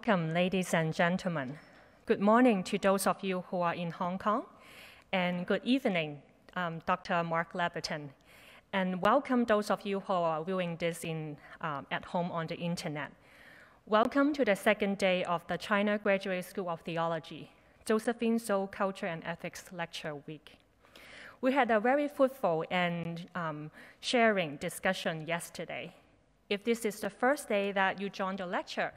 Welcome, ladies and gentlemen. Good morning to those of you who are in Hong Kong, and good evening, um, Dr. Mark Labberton. And welcome those of you who are viewing this in, um, at home on the internet. Welcome to the second day of the China Graduate School of Theology, Josephine So Culture and Ethics Lecture Week. We had a very fruitful and um, sharing discussion yesterday. If this is the first day that you joined the lecture,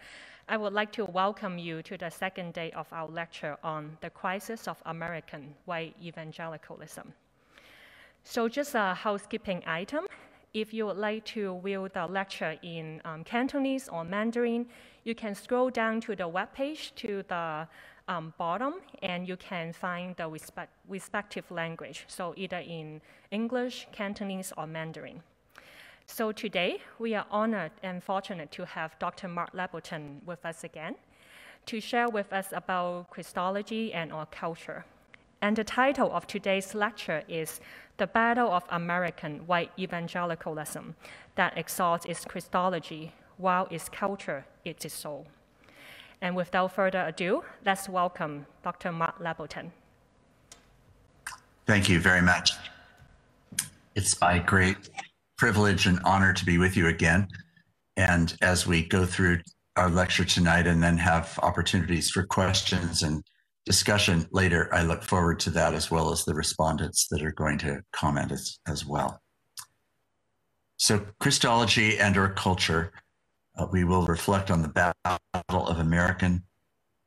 I would like to welcome you to the second day of our lecture on the crisis of American white evangelicalism. So just a housekeeping item. If you would like to view the lecture in um, Cantonese or Mandarin, you can scroll down to the web page to the um, bottom and you can find the respect, respective language, so either in English, Cantonese, or Mandarin. So today, we are honored and fortunate to have Dr. Mark Labberton with us again to share with us about Christology and our culture. And the title of today's lecture is The Battle of American White Evangelicalism that exalts its Christology while its culture is its soul. And without further ado, let's welcome Dr. Mark Labberton. Thank you very much. It's my great privilege and honor to be with you again. And as we go through our lecture tonight and then have opportunities for questions and discussion later, I look forward to that as well as the respondents that are going to comment as, as well. So, Christology and our culture, uh, we will reflect on the battle of American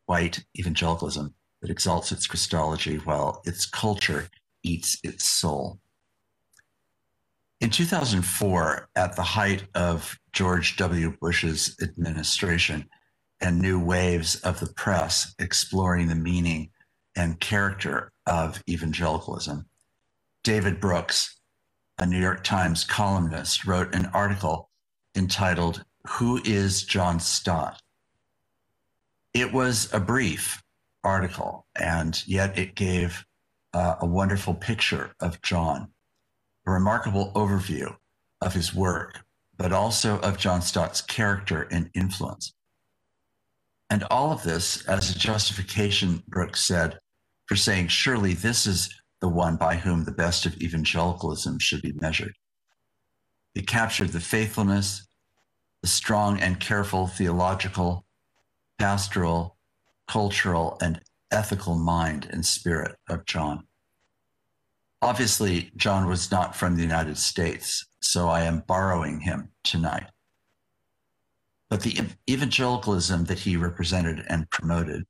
white evangelicalism that exalts its Christology while its culture eats its soul. In 2004, at the height of George W. Bush's administration and new waves of the press exploring the meaning and character of evangelicalism, David Brooks, a New York Times columnist, wrote an article entitled, Who is John Stott? It was a brief article, and yet it gave uh, a wonderful picture of John a remarkable overview of his work, but also of John Stott's character and influence. And all of this as a justification, Brooks said, for saying, surely this is the one by whom the best of evangelicalism should be measured. It captured the faithfulness, the strong and careful theological, pastoral, cultural, and ethical mind and spirit of John. Obviously, John was not from the United States, so I am borrowing him tonight. But the evangelicalism that he represented and promoted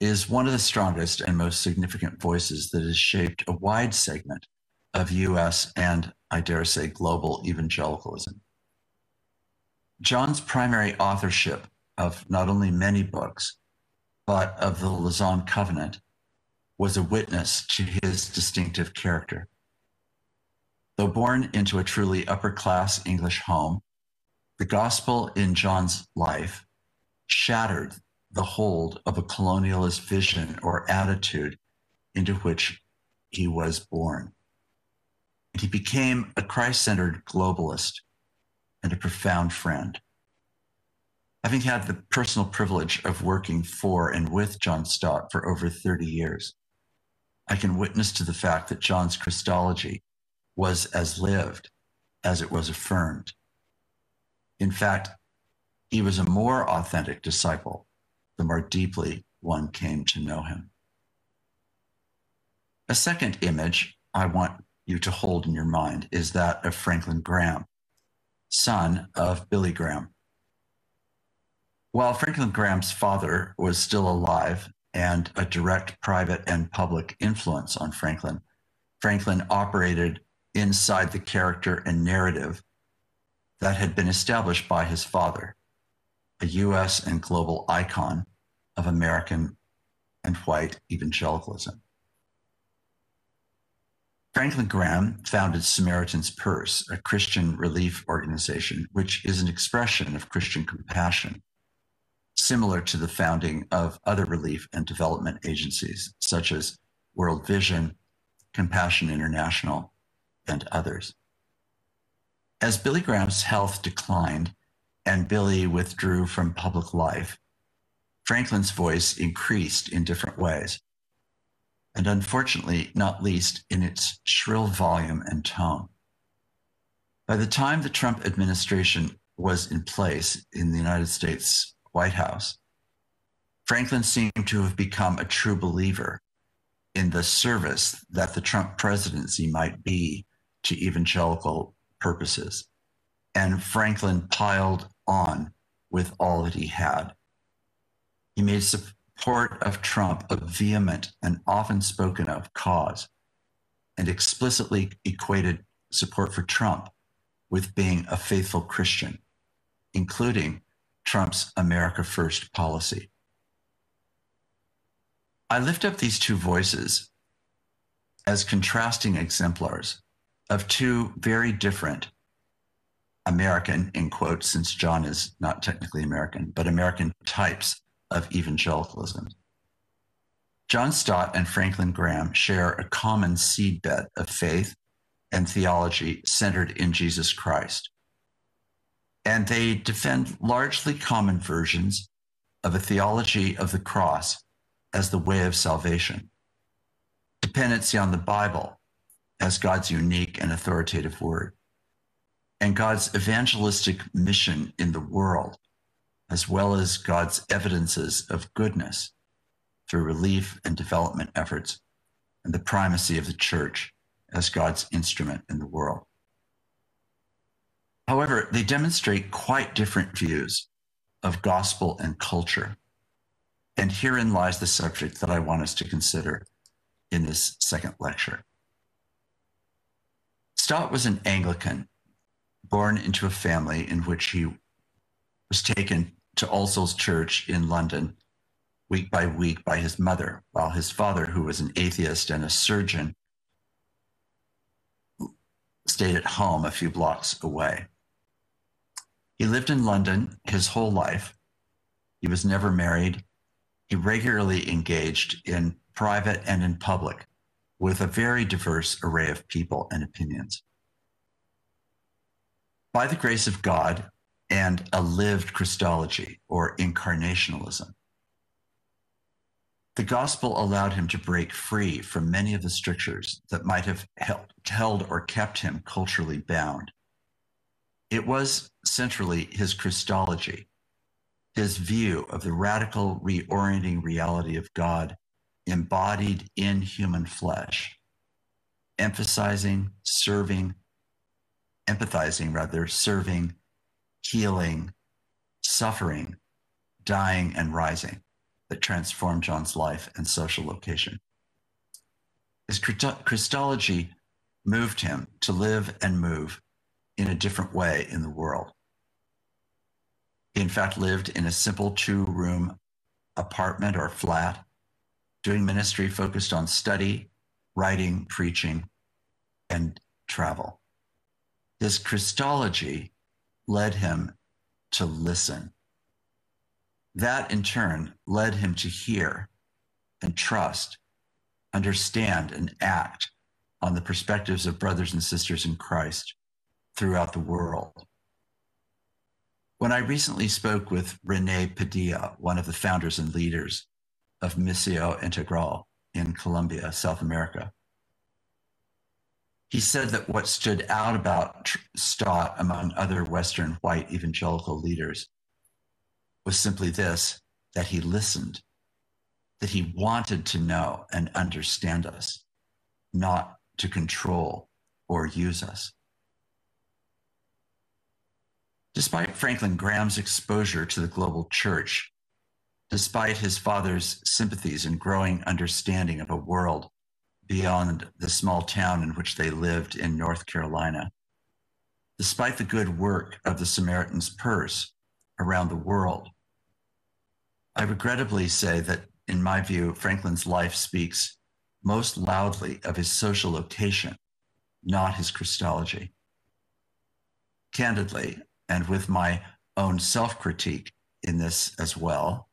is one of the strongest and most significant voices that has shaped a wide segment of US and, I dare say, global evangelicalism. John's primary authorship of not only many books, but of the Lausanne Covenant was a witness to his distinctive character. Though born into a truly upper class English home, the gospel in John's life shattered the hold of a colonialist vision or attitude into which he was born. And he became a Christ centered globalist and a profound friend. Having had the personal privilege of working for and with John Stott for over 30 years, I can witness to the fact that John's Christology was as lived as it was affirmed. In fact, he was a more authentic disciple the more deeply one came to know him. A second image I want you to hold in your mind is that of Franklin Graham, son of Billy Graham. While Franklin Graham's father was still alive and a direct private and public influence on Franklin. Franklin operated inside the character and narrative that had been established by his father, a US and global icon of American and white evangelicalism. Franklin Graham founded Samaritan's Purse, a Christian relief organization, which is an expression of Christian compassion similar to the founding of other relief and development agencies, such as World Vision, Compassion International, and others. As Billy Graham's health declined and Billy withdrew from public life, Franklin's voice increased in different ways, and unfortunately, not least in its shrill volume and tone. By the time the Trump administration was in place in the United States White House, Franklin seemed to have become a true believer in the service that the Trump presidency might be to evangelical purposes. And Franklin piled on with all that he had. He made support of Trump a vehement and often spoken of cause and explicitly equated support for Trump with being a faithful Christian, including Trump's America First policy. I lift up these two voices as contrasting exemplars of two very different American, in quotes, since John is not technically American, but American types of evangelicalism. John Stott and Franklin Graham share a common seedbed of faith and theology centered in Jesus Christ. And they defend largely common versions of a theology of the cross as the way of salvation, dependency on the Bible as God's unique and authoritative word, and God's evangelistic mission in the world, as well as God's evidences of goodness through relief and development efforts, and the primacy of the church as God's instrument in the world. However, they demonstrate quite different views of gospel and culture and herein lies the subject that I want us to consider in this second lecture. Stott was an Anglican, born into a family in which he was taken to All Souls Church in London week by week by his mother, while his father, who was an atheist and a surgeon, stayed at home a few blocks away. He lived in London his whole life. He was never married he regularly engaged in private and in public with a very diverse array of people and opinions. By the grace of God and a lived Christology or incarnationalism, the gospel allowed him to break free from many of the strictures that might have held or kept him culturally bound. It was centrally his Christology his view of the radical reorienting reality of God embodied in human flesh, emphasizing, serving, empathizing rather, serving, healing, suffering, dying, and rising that transformed John's life and social location. His Christology moved him to live and move in a different way in the world. He, in fact, lived in a simple two room apartment or flat, doing ministry focused on study, writing, preaching, and travel. His Christology led him to listen. That in turn led him to hear and trust, understand, and act on the perspectives of brothers and sisters in Christ throughout the world. When I recently spoke with Rene Padilla, one of the founders and leaders of Misión Integral in Colombia, South America, he said that what stood out about Stott among other Western white evangelical leaders was simply this that he listened, that he wanted to know and understand us, not to control or use us. Despite Franklin Graham's exposure to the global church, despite his father's sympathies and growing understanding of a world beyond the small town in which they lived in North Carolina, despite the good work of the Samaritan's Purse around the world, I regrettably say that, in my view, Franklin's life speaks most loudly of his social location, not his Christology. Candidly, and with my own self critique in this as well,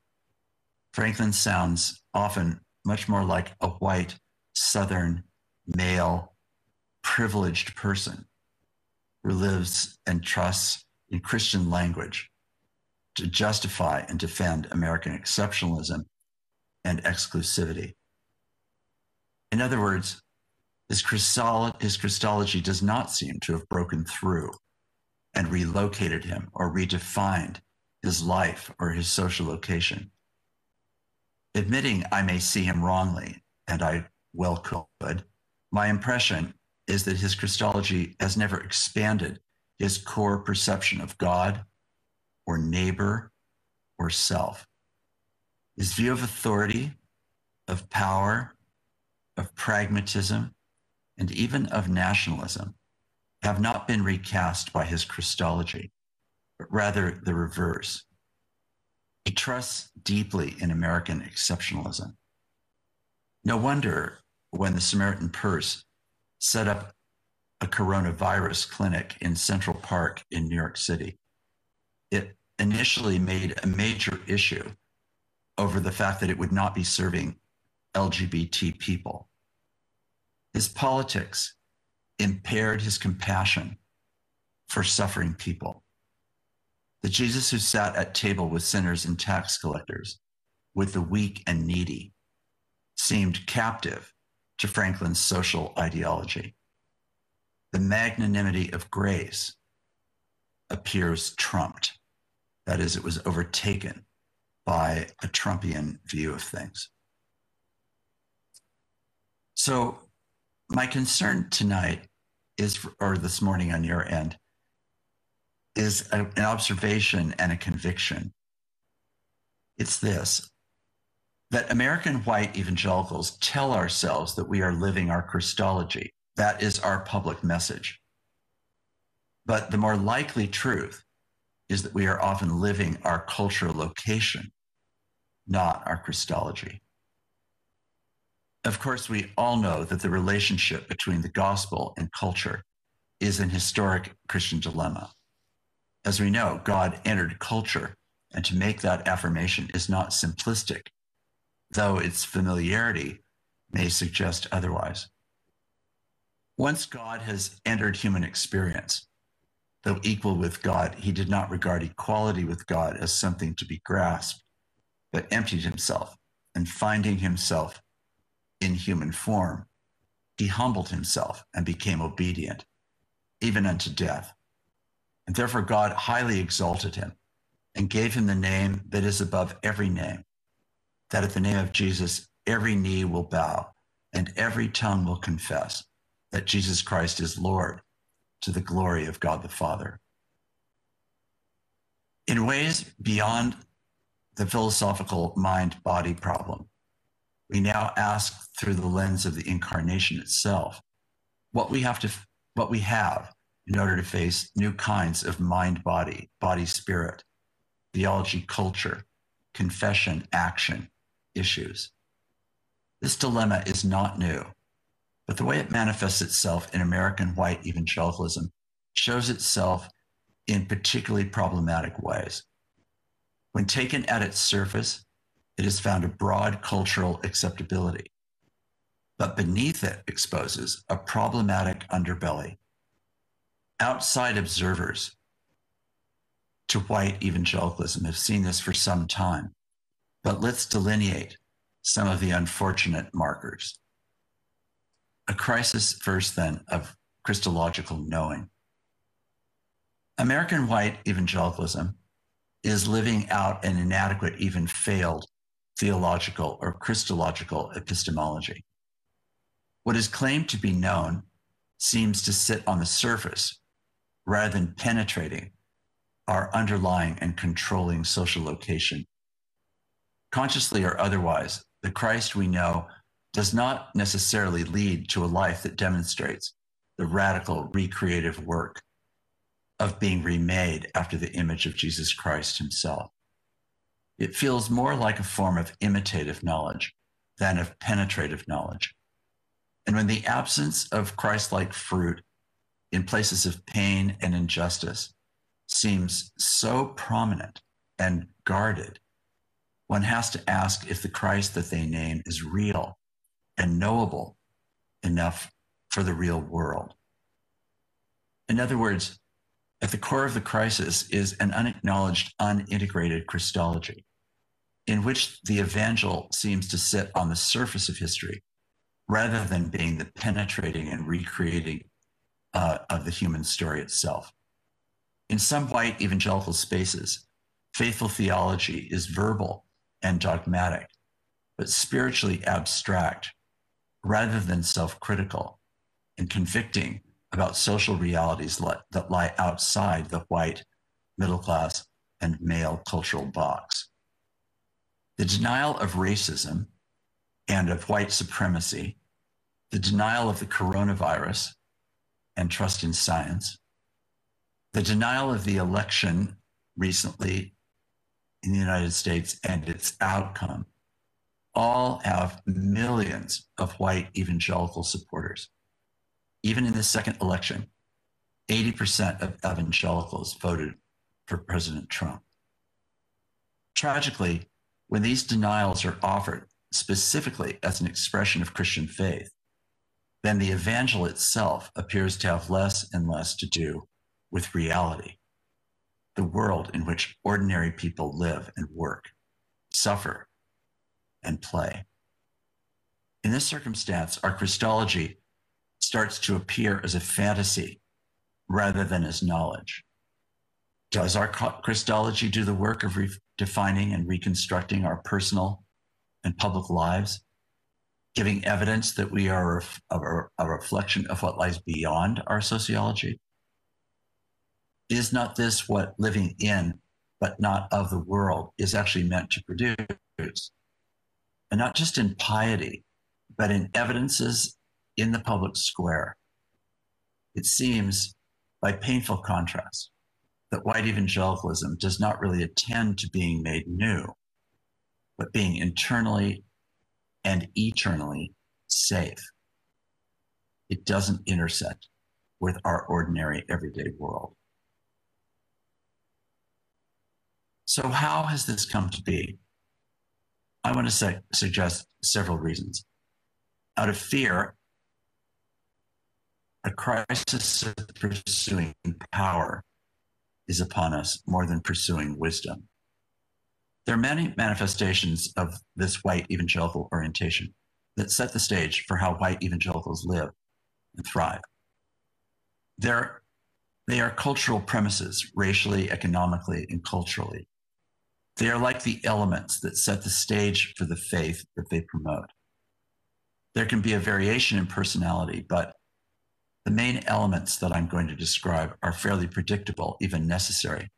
Franklin sounds often much more like a white, Southern, male, privileged person who lives and trusts in Christian language to justify and defend American exceptionalism and exclusivity. In other words, his, his Christology does not seem to have broken through and relocated him or redefined his life or his social location. Admitting I may see him wrongly, and I well could, my impression is that his Christology has never expanded his core perception of God or neighbor or self. His view of authority, of power, of pragmatism, and even of nationalism have not been recast by his Christology, but rather the reverse. He trusts deeply in American exceptionalism. No wonder when the Samaritan Purse set up a coronavirus clinic in Central Park in New York City, it initially made a major issue over the fact that it would not be serving LGBT people. His politics impaired his compassion for suffering people. The Jesus who sat at table with sinners and tax collectors, with the weak and needy, seemed captive to Franklin's social ideology. The magnanimity of grace appears trumped. That is, it was overtaken by a Trumpian view of things. So, my concern tonight is, or this morning on your end, is a, an observation and a conviction. It's this that American white evangelicals tell ourselves that we are living our Christology. That is our public message. But the more likely truth is that we are often living our cultural location, not our Christology. Of course, we all know that the relationship between the gospel and culture is an historic Christian dilemma. As we know, God entered culture, and to make that affirmation is not simplistic, though its familiarity may suggest otherwise. Once God has entered human experience, though equal with God, he did not regard equality with God as something to be grasped, but emptied himself and finding himself in human form, he humbled himself and became obedient, even unto death. And therefore, God highly exalted him and gave him the name that is above every name, that at the name of Jesus, every knee will bow and every tongue will confess that Jesus Christ is Lord to the glory of God the Father. In ways beyond the philosophical mind body problem, we now ask through the lens of the incarnation itself what we have to what we have in order to face new kinds of mind body body spirit theology culture confession action issues. This dilemma is not new but the way it manifests itself in american white evangelicalism shows itself in particularly problematic ways. When taken at its surface it has found a broad cultural acceptability. But beneath it exposes a problematic underbelly. Outside observers to white evangelicalism have seen this for some time, but let's delineate some of the unfortunate markers. A crisis, first, then, of Christological knowing. American white evangelicalism is living out an inadequate, even failed theological or Christological epistemology. What is claimed to be known seems to sit on the surface rather than penetrating our underlying and controlling social location. Consciously or otherwise, the Christ we know does not necessarily lead to a life that demonstrates the radical recreative work of being remade after the image of Jesus Christ himself. It feels more like a form of imitative knowledge than of penetrative knowledge. And when the absence of Christ like fruit in places of pain and injustice seems so prominent and guarded, one has to ask if the Christ that they name is real and knowable enough for the real world. In other words, At the core of the crisis is an unacknowledged, unintegrated Christology, in which the evangel seems to sit on the surface of history rather than being the penetrating and recreating uh, of the human story itself. In some white evangelical spaces, faithful theology is verbal and dogmatic, but spiritually abstract rather than self critical and convicting about social realities that lie outside the white, middle class, and male cultural box. The denial of racism and of white supremacy, the denial of the coronavirus and trust in science, the denial of the election recently in the United States and its outcome all have millions of white evangelical supporters even in the second election, 80% of evangelicals voted for President Trump. Tragically, when these denials are offered specifically as an expression of Christian faith, then the evangel itself appears to have less and less to do with reality, the world in which ordinary people live and work, suffer, and play. In this circumstance, our Christology starts to appear as a fantasy rather than as knowledge. Does our Christology do the work of redefining and reconstructing our personal and public lives, giving evidence that we are a reflection of what lies beyond our sociology? Is not this what living in, but not of the world, is actually meant to produce? And not just in piety, but in evidences in the public square. It seems, by painful contrast, that white evangelicalism does not really attend to being made new, but being internally and eternally safe. It doesn't intersect with our ordinary everyday world. So, how has this come to be? I want to say, suggest several reasons. Out of fear a crisis of pursuing power is upon us more than pursuing wisdom. There are many manifestations of this white evangelical orientation that set the stage for how white evangelicals live and thrive. They're, they are cultural premises, racially, economically, and culturally. They are like the elements that set the stage for the faith that they promote. There can be a variation in personality, but the main elements that I'm going to describe are fairly predictable, even necessary,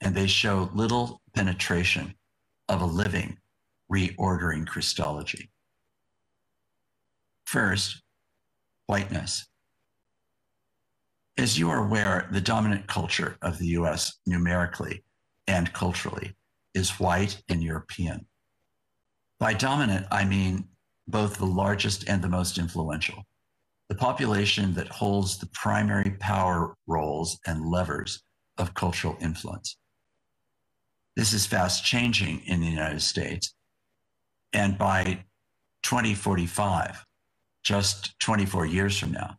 and they show little penetration of a living, reordering Christology. First, whiteness. As you are aware, the dominant culture of the US numerically and culturally is white and European. By dominant, I mean both the largest and the most influential the population that holds the primary power roles and levers of cultural influence. This is fast changing in the United States. And by 2045, just 24 years from now,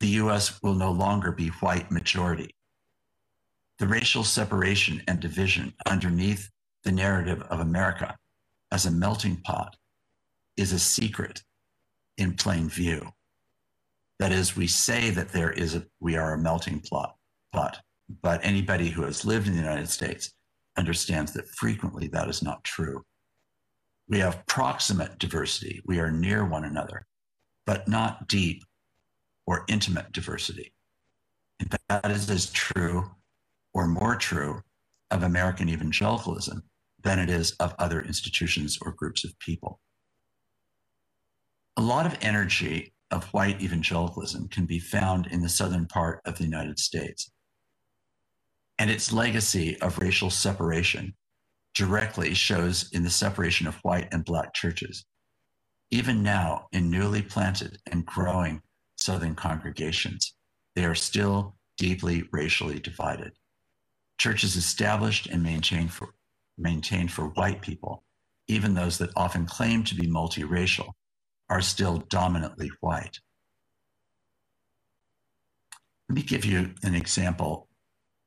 the US will no longer be white majority. The racial separation and division underneath the narrative of America as a melting pot is a secret in plain view. That is, we say that there is a, we are a melting pot, pot, but anybody who has lived in the United States understands that frequently that is not true. We have proximate diversity. We are near one another, but not deep or intimate diversity. And that is as true or more true of American evangelicalism than it is of other institutions or groups of people. A lot of energy of white evangelicalism can be found in the southern part of the United States. And its legacy of racial separation directly shows in the separation of white and black churches. Even now, in newly planted and growing southern congregations, they are still deeply racially divided. Churches established and maintained for, maintained for white people, even those that often claim to be multiracial, are still dominantly white. Let me give you an example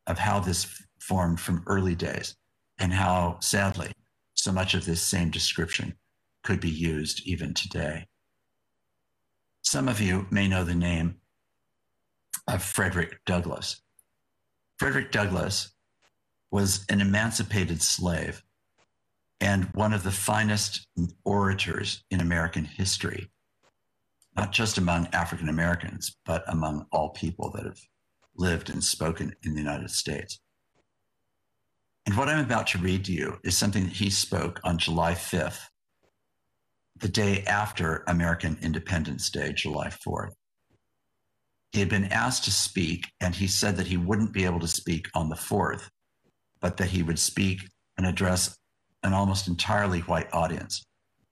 of how this formed from early days and how, sadly, so much of this same description could be used even today. Some of you may know the name of Frederick Douglass. Frederick Douglass was an emancipated slave and one of the finest orators in American history, not just among African Americans, but among all people that have lived and spoken in the United States. And what I'm about to read to you is something that he spoke on July 5th, the day after American Independence Day, July 4th. He had been asked to speak, and he said that he wouldn't be able to speak on the 4th, but that he would speak and address an almost entirely white audience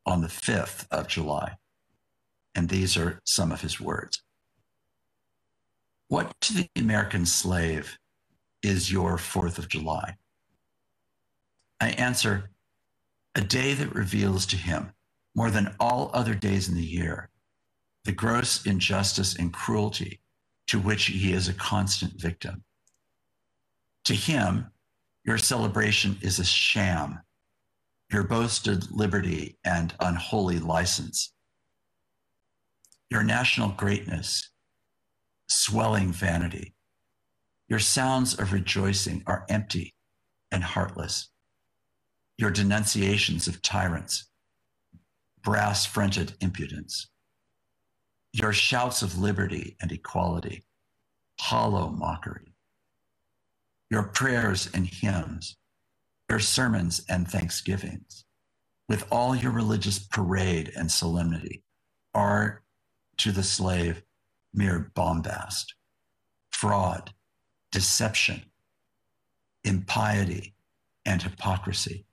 on the 5th of July. And these are some of his words. What to the American slave is your 4th of July? I answer, a day that reveals to him, more than all other days in the year, the gross injustice and cruelty to which he is a constant victim. To him, your celebration is a sham, your boasted liberty and unholy license. Your national greatness, swelling vanity. Your sounds of rejoicing are empty and heartless. Your denunciations of tyrants, brass fronted impudence your shouts of liberty and equality, hollow mockery, your prayers and hymns, your sermons and thanksgivings, with all your religious parade and solemnity, are to the slave mere bombast, fraud, deception, impiety, and hypocrisy,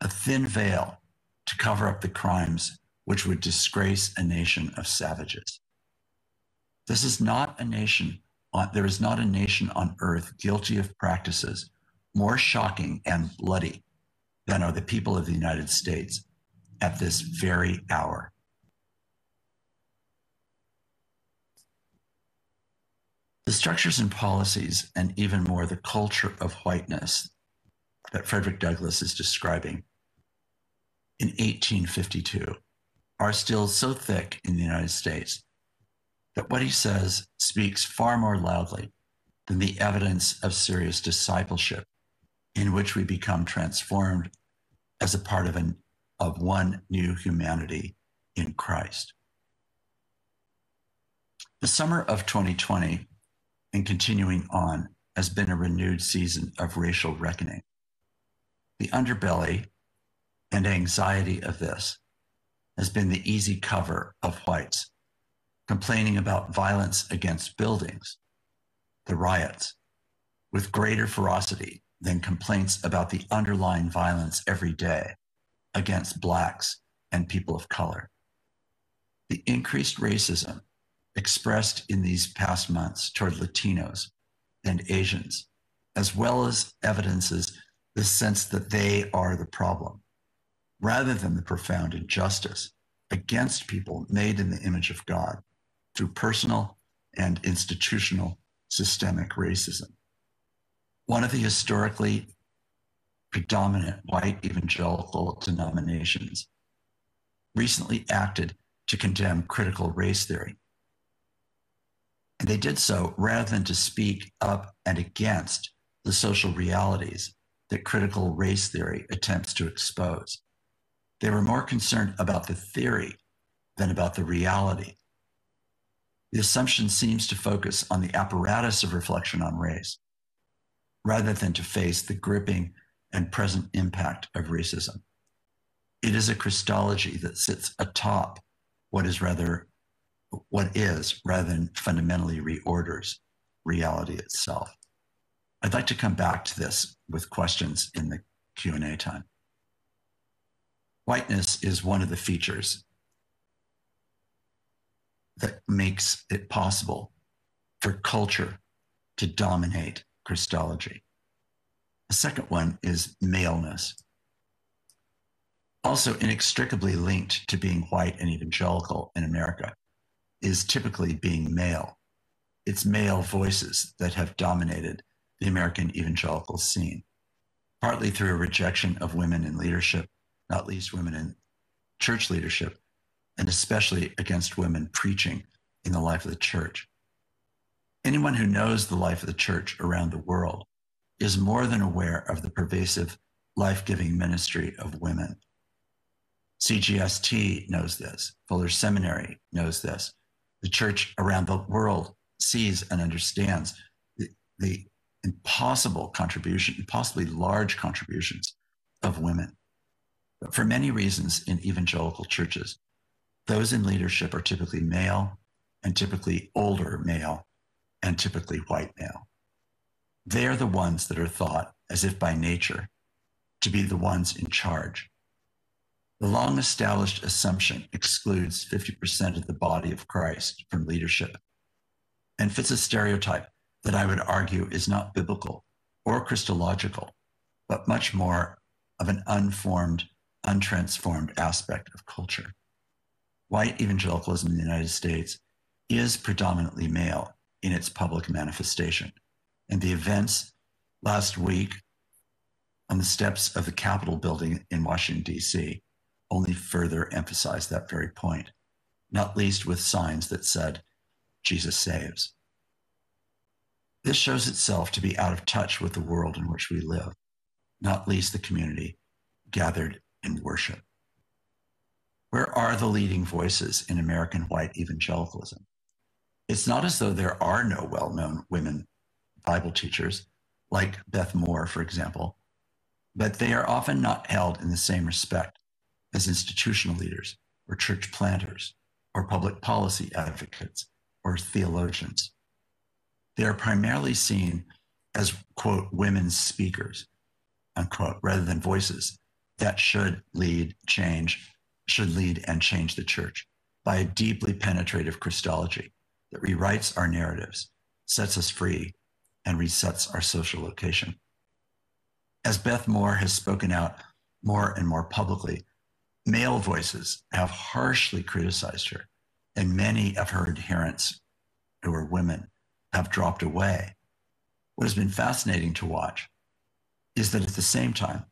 a thin veil to cover up the crimes which would disgrace a nation of savages. This is not a nation, on, there is not a nation on earth guilty of practices more shocking and bloody than are the people of the United States at this very hour. The structures and policies, and even more the culture of whiteness that Frederick Douglass is describing in 1852 are still so thick in the United States that what he says speaks far more loudly than the evidence of serious discipleship in which we become transformed as a part of, an, of one new humanity in Christ. The summer of 2020 and continuing on has been a renewed season of racial reckoning. The underbelly and anxiety of this has been the easy cover of whites, complaining about violence against buildings, the riots, with greater ferocity than complaints about the underlying violence every day against Blacks and people of color. The increased racism expressed in these past months toward Latinos and Asians, as well as evidences the sense that they are the problem rather than the profound injustice against people made in the image of God through personal and institutional systemic racism. One of the historically predominant white evangelical denominations recently acted to condemn critical race theory. And they did so rather than to speak up and against the social realities that critical race theory attempts to expose. They were more concerned about the theory than about the reality. The assumption seems to focus on the apparatus of reflection on race, rather than to face the gripping and present impact of racism. It is a Christology that sits atop what is rather what is rather than fundamentally reorders reality itself. I'd like to come back to this with questions in the Q&A time. Whiteness is one of the features that makes it possible for culture to dominate Christology. The second one is maleness. Also, inextricably linked to being white and evangelical in America is typically being male. It's male voices that have dominated the American evangelical scene, partly through a rejection of women in leadership, not least women in church leadership, and especially against women preaching in the life of the church. Anyone who knows the life of the church around the world is more than aware of the pervasive life giving ministry of women. CGST knows this, Fuller Seminary knows this. The church around the world sees and understands the, the impossible contribution, possibly large contributions of women. But for many reasons in evangelical churches, those in leadership are typically male and typically older male and typically white male. They are the ones that are thought, as if by nature, to be the ones in charge. The long established assumption excludes 50% of the body of Christ from leadership and fits a stereotype that I would argue is not biblical or Christological, but much more of an unformed, untransformed aspect of culture. White evangelicalism in the United States is predominantly male in its public manifestation. And the events last week on the steps of the Capitol building in Washington, D.C., only further emphasized that very point, not least with signs that said, Jesus saves. This shows itself to be out of touch with the world in which we live, not least the community gathered in worship. Where are the leading voices in American white evangelicalism? It's not as though there are no well known women Bible teachers, like Beth Moore, for example, but they are often not held in the same respect as institutional leaders or church planters or public policy advocates or theologians. They are primarily seen as, quote, women's speakers, unquote, rather than voices that should lead change, should lead and change the church by a deeply penetrative Christology that rewrites our narratives, sets us free, and resets our social location. As Beth Moore has spoken out more and more publicly, male voices have harshly criticized her, and many of her adherents, who are women, have dropped away. What has been fascinating to watch is that at the same time,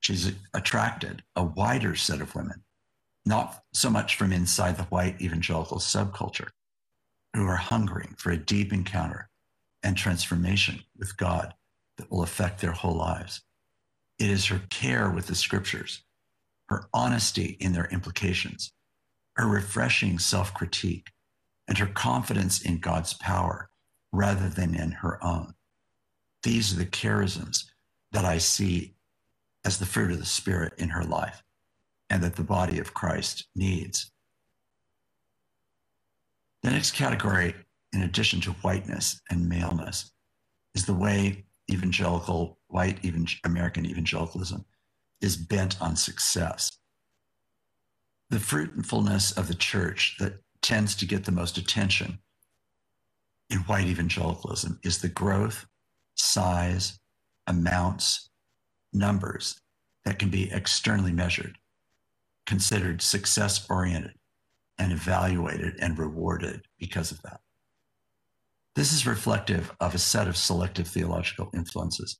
she's attracted a wider set of women, not so much from inside the white evangelical subculture, who are hungering for a deep encounter and transformation with God that will affect their whole lives. It is her care with the scriptures, her honesty in their implications, her refreshing self critique, and her confidence in God's power rather than in her own. These are the charisms that I see as the fruit of the Spirit in her life and that the body of Christ needs. The next category, in addition to whiteness and maleness, is the way evangelical, white even American evangelicalism is bent on success. The fruitfulness of the church that tends to get the most attention in white evangelicalism is the growth, size, amounts, numbers that can be externally measured, considered success oriented, and evaluated and rewarded because of that. This is reflective of a set of selective theological influences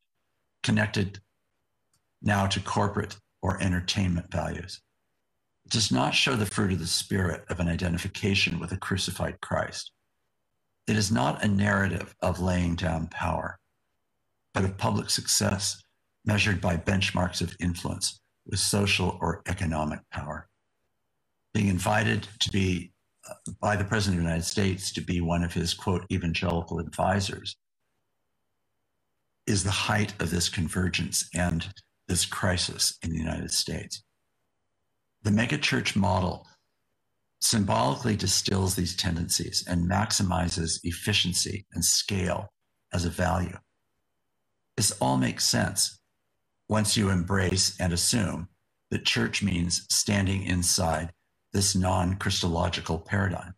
connected now to corporate or entertainment values. It does not show the fruit of the Spirit of an identification with a crucified Christ. It is not a narrative of laying down power, but of public success measured by benchmarks of influence with social or economic power. Being invited to be uh, by the President of the United States to be one of his quote evangelical advisors is the height of this convergence and this crisis in the United States. The megachurch model symbolically distills these tendencies and maximizes efficiency and scale as a value. This all makes sense once you embrace and assume that church means standing inside this non Christological paradigm.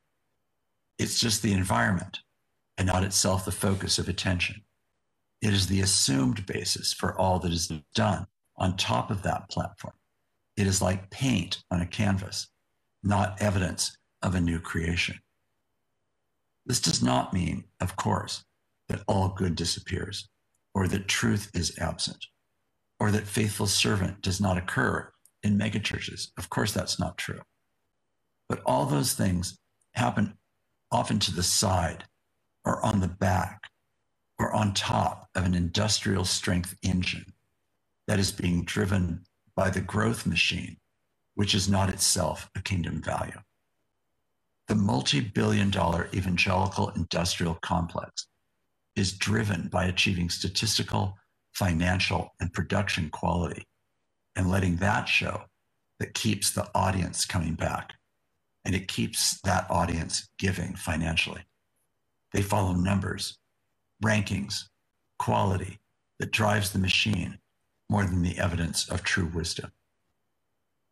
It's just the environment and not itself the focus of attention. It is the assumed basis for all that is done on top of that platform. It is like paint on a canvas not evidence of a new creation. This does not mean, of course, that all good disappears. or that truth is absent, or that faithful servant does not occur in megachurches. Of course, that's not true. But all those things happen often to the side or on the back or on top of an industrial strength engine that is being driven by the growth machine, which is not itself a kingdom value. The multi billion dollar evangelical industrial complex is driven by achieving statistical, financial, and production quality and letting that show that keeps the audience coming back and it keeps that audience giving financially. They follow numbers, rankings, quality that drives the machine more than the evidence of true wisdom.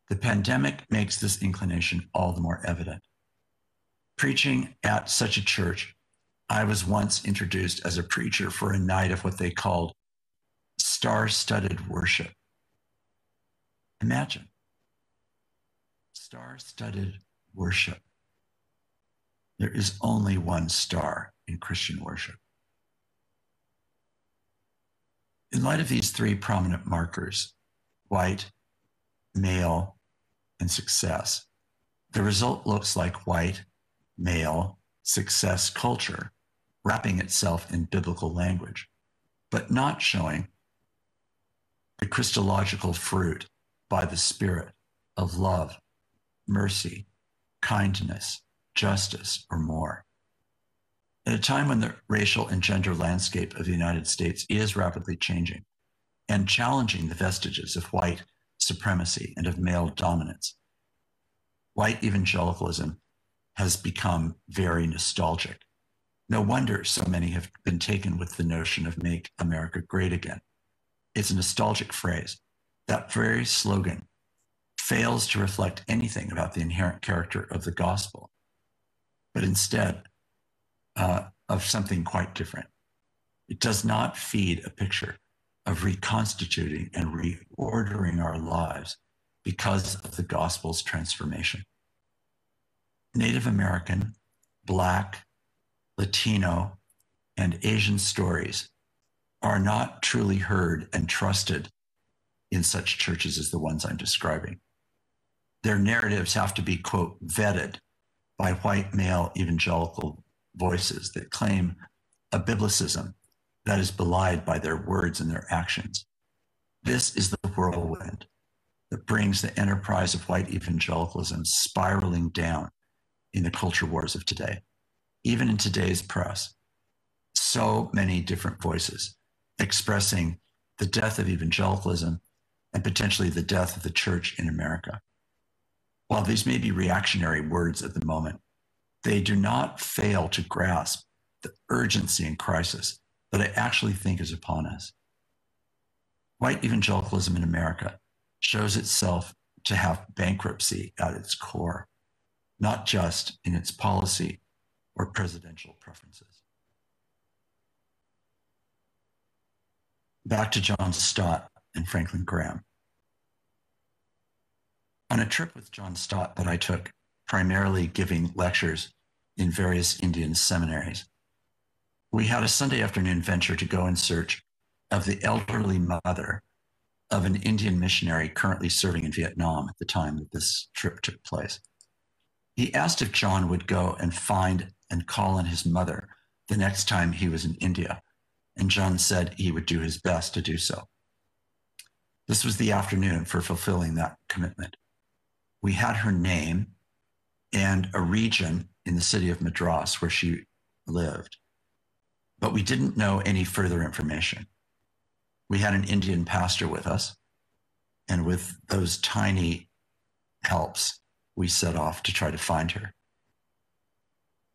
The pandemic makes this inclination all the more evident. Preaching at such a church, I was once introduced as a preacher for a night of what they called star studded worship. Imagine star studded worship. There is only one star in Christian worship. In light of these three prominent markers white, male, and success the result looks like white, male, success culture wrapping itself in biblical language, but not showing the Christological fruit by the Spirit of love, mercy, kindness, justice, or more. At a time when the racial and gender landscape of the United States is rapidly changing and challenging the vestiges of white supremacy and of male dominance, white evangelicalism has become very nostalgic. No wonder so many have been taken with the notion of make America great again. It's a nostalgic phrase. That very slogan fails to reflect anything about the inherent character of the gospel, but instead uh, of something quite different. It does not feed a picture of reconstituting and reordering our lives because of the gospel's transformation. Native American, Black, Latino, and Asian stories are not truly heard and trusted in such churches as the ones I'm describing their narratives have to be, quote, vetted by white male evangelical voices that claim a biblicism that is belied by their words and their actions. This is the whirlwind that brings the enterprise of white evangelicalism spiraling down in the culture wars of today. Even in today's press, so many different voices expressing the death of evangelicalism and potentially the death of the church in America. While these may be reactionary words at the moment, they do not fail to grasp the urgency and crisis that I actually think is upon us. White evangelicalism in America shows itself to have bankruptcy at its core, not just in its policy or presidential preferences. Back to John Stott and Franklin Graham. On a trip with John Stott that I took, primarily giving lectures in various Indian seminaries, we had a Sunday afternoon venture to go in search of the elderly mother of an Indian missionary currently serving in Vietnam at the time that this trip took place. He asked if John would go and find and call on his mother the next time he was in India, and John said he would do his best to do so. This was the afternoon for fulfilling that commitment we had her name and a region in the city of Madras where she lived, but we didn't know any further information. We had an Indian pastor with us, and with those tiny helps, we set off to try to find her.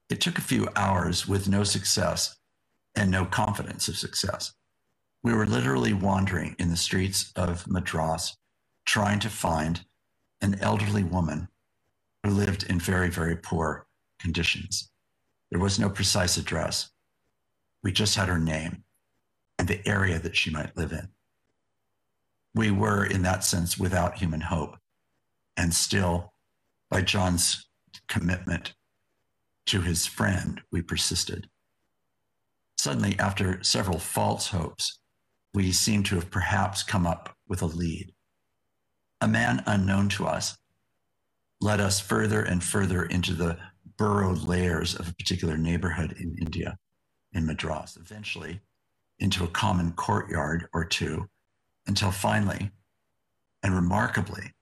It took a few hours with no success and no confidence of success. We were literally wandering in the streets of Madras trying to find an elderly woman who lived in very, very poor conditions. There was no precise address. We just had her name and the area that she might live in. We were, in that sense, without human hope. And still, by John's commitment to his friend, we persisted. Suddenly, after several false hopes we seem to have perhaps come up with a lead. A man unknown to us led us further and further into the burrowed layers of a particular neighborhood in India, in Madras, eventually into a common courtyard or two, until finally, and remarkably,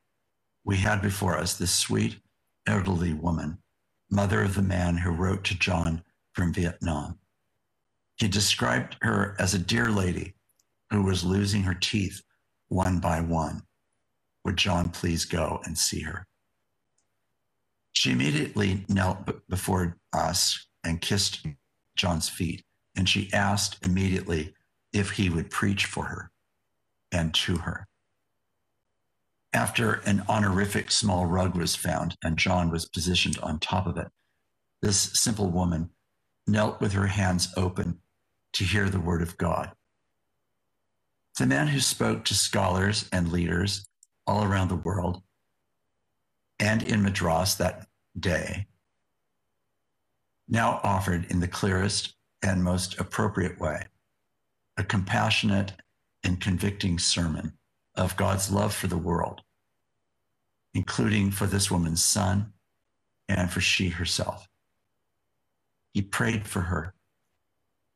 we had before us this sweet, elderly woman, mother of the man who wrote to John from Vietnam. He described her as a dear lady who was losing her teeth one by one. Would John please go and see her? She immediately knelt before us and kissed John's feet, and she asked immediately if he would preach for her and to her. After an honorific small rug was found and John was positioned on top of it, this simple woman knelt with her hands open to hear the word of God. The man who spoke to scholars and leaders all around the world and in Madras that day now offered in the clearest and most appropriate way a compassionate and convicting sermon of God's love for the world, including for this woman's son and for she herself. He prayed for her.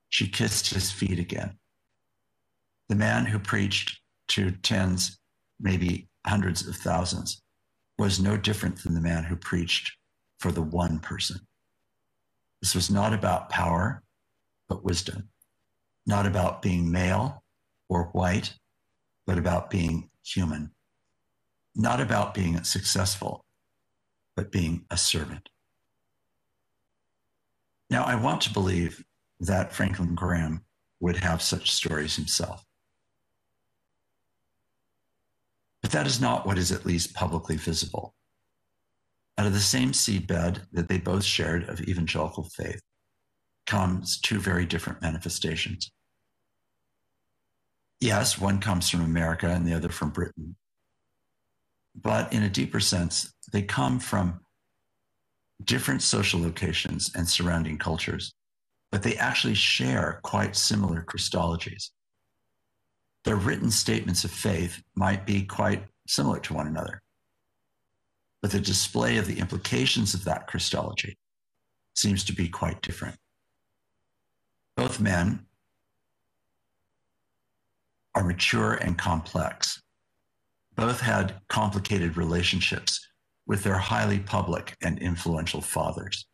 She kissed his feet again. The man who preached to tens, maybe hundreds of thousands, was no different than the man who preached for the one person. This was not about power, but wisdom, not about being male or white, but about being human, not about being successful, but being a servant. Now, I want to believe that Franklin Graham would have such stories himself. But that is not what is at least publicly visible. Out of the same seedbed that they both shared of evangelical faith comes two very different manifestations. Yes, one comes from America and the other from Britain. But in a deeper sense, they come from different social locations and surrounding cultures, but they actually share quite similar Christologies. Their written statements of faith might be quite similar to one another, but the display of the implications of that Christology seems to be quite different. Both men are mature and complex. Both had complicated relationships with their highly public and influential fathers.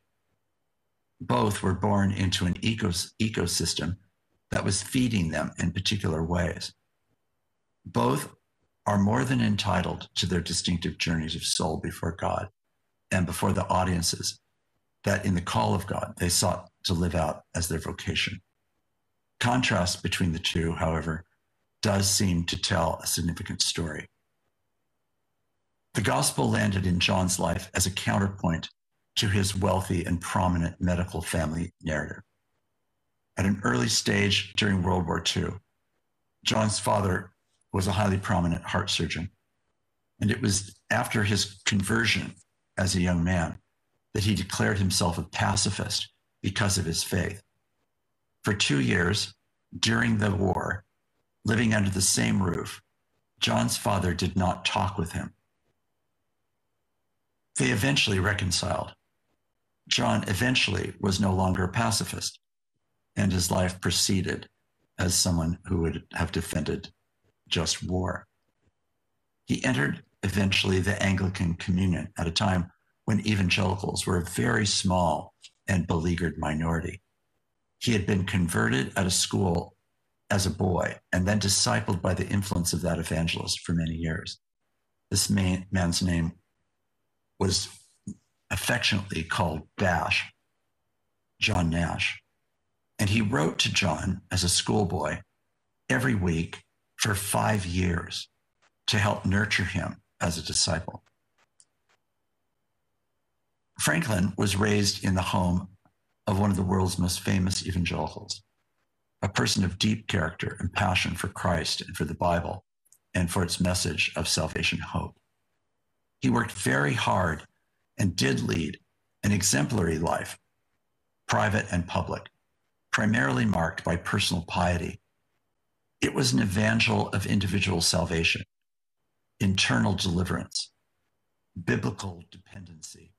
Both were born into an ecos- ecosystem that was feeding them in particular ways. Both are more than entitled to their distinctive journeys of soul before God and before the audiences that in the call of God they sought to live out as their vocation. Contrast between the two, however, does seem to tell a significant story. The gospel landed in John's life as a counterpoint to his wealthy and prominent medical family narrative. At an early stage during World War II, John's father was a highly prominent heart surgeon. And it was after his conversion as a young man that he declared himself a pacifist because of his faith. For two years during the war, living under the same roof, John's father did not talk with him. They eventually reconciled. John eventually was no longer a pacifist, and his life proceeded as someone who would have defended just war. He entered eventually the Anglican Communion at a time when evangelicals were a very small and beleaguered minority. He had been converted at a school as a boy and then discipled by the influence of that evangelist for many years. This man, man's name was affectionately called Bash, John Nash. And he wrote to John as a schoolboy every week for five years to help nurture him as a disciple. Franklin was raised in the home of one of the world's most famous evangelicals, a person of deep character and passion for Christ and for the Bible and for its message of salvation hope. He worked very hard and did lead an exemplary life, private and public, primarily marked by personal piety It was an evangel of individual salvation, internal deliverance, biblical dependency,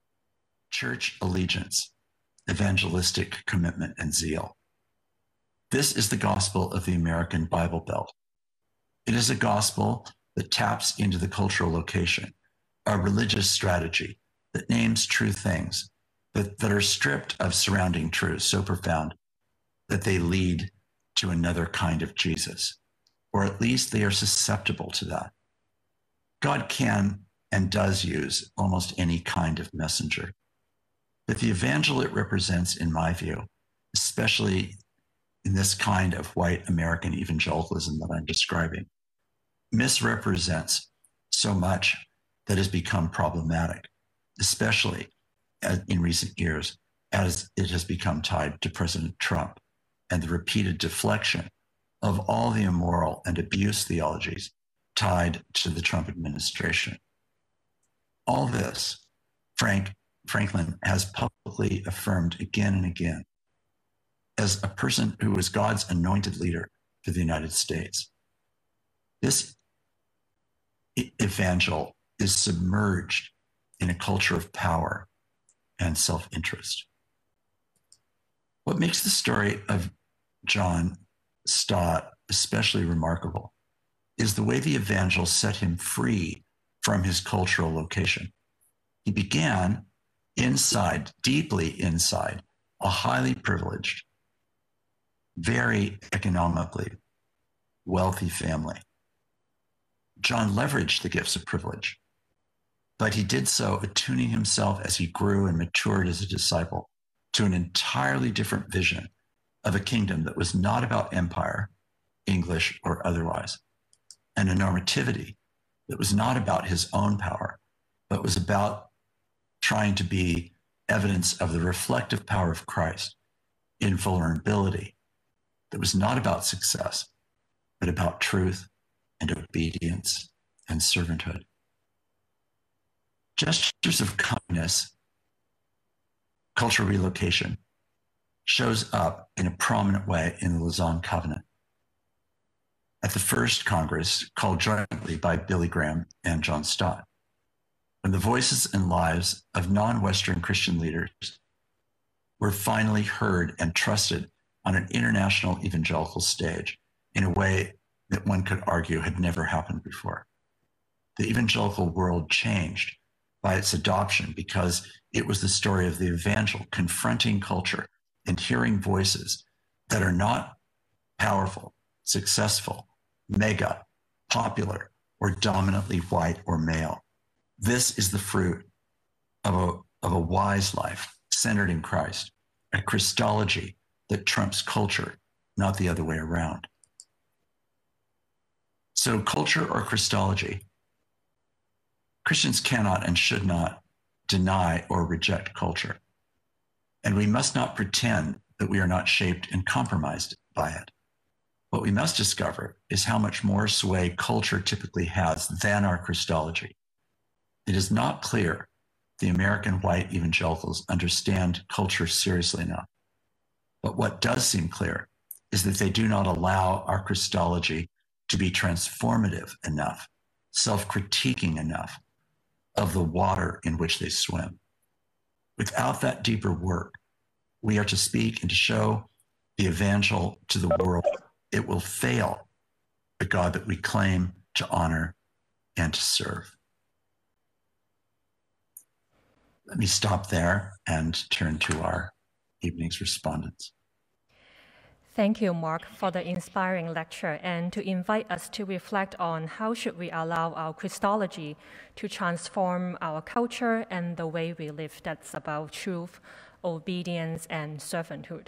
church allegiance, evangelistic commitment, and zeal. This is the gospel of the American Bible Belt. It is a gospel that taps into the cultural location, a religious strategy that names true things, but that are stripped of surrounding truths so profound that they lead to another kind of Jesus, or at least they are susceptible to that. God can and does use almost any kind of messenger. But the evangel it represents, in my view, especially in this kind of white American evangelicalism that I'm describing, misrepresents so much that has become problematic, especially in recent years as it has become tied to President Trump and the repeated deflection of all the immoral and abuse theologies tied to the Trump administration. All this, Frank Franklin has publicly affirmed again and again as a person who was God's anointed leader for the United States. This evangel is submerged in a culture of power and self interest. What makes the story of John Stott especially remarkable is the way the evangel set him free from his cultural location. He began inside, deeply inside, a highly privileged, very economically wealthy family. John leveraged the gifts of privilege, but he did so attuning himself as he grew and matured as a disciple to an entirely different vision of a kingdom that was not about empire, English or otherwise, and a normativity that was not about his own power, but was about trying to be evidence of the reflective power of Christ in vulnerability that was not about success, but about truth and obedience and servanthood. Gestures of kindness, cultural relocation, shows up in a prominent way in the Lausanne Covenant. At the first Congress, called jointly by Billy Graham and John Stott, when the voices and lives of non Western Christian leaders were finally heard and trusted on an international evangelical stage in a way that one could argue had never happened before. The evangelical world changed by its adoption because it was the story of the evangel confronting culture and hearing voices that are not powerful, successful, mega, popular, or dominantly white or male. This is the fruit of a, of a wise life centered in Christ, a Christology that trumps culture, not the other way around. So, culture or Christology, Christians cannot and should not deny or reject culture. And we must not pretend that we are not shaped and compromised by it. What we must discover is how much more sway culture typically has than our Christology. It is not clear the American white evangelicals understand culture seriously enough. But what does seem clear is that they do not allow our Christology to be transformative enough, self critiquing enough of the water in which they swim. Without that deeper work, we are to speak and to show the evangel to the world. It will fail the God that we claim to honor and to serve. Let me stop there and turn to our evening's respondents. Thank you, Mark, for the inspiring lecture and to invite us to reflect on how should we allow our Christology to transform our culture and the way we live that's about truth, obedience, and servanthood.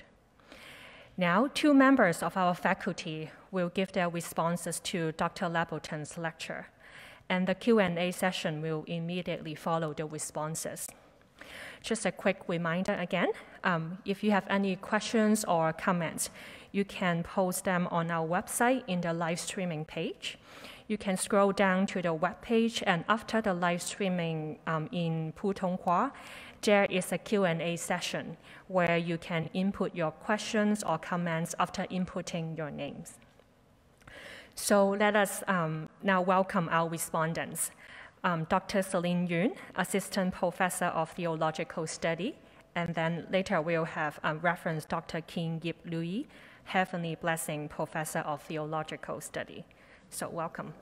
Now, two members of our faculty will give their responses to Dr. Labberton's lecture, and the Q&A session will immediately follow the responses. Just a quick reminder again, um, if you have any questions or comments, you can post them on our website in the live streaming page. You can scroll down to the web page, and after the live streaming um, in Putonghua, there is a Q&A session where you can input your questions or comments after inputting your names. So let us um, now welcome our respondents. Um, Dr. Celine Yeung, Assistant Professor of Theological Study, and then later we'll have um, reference Dr. Kin Yip Louie, Heavenly Blessing Professor of Theological Study. So welcome.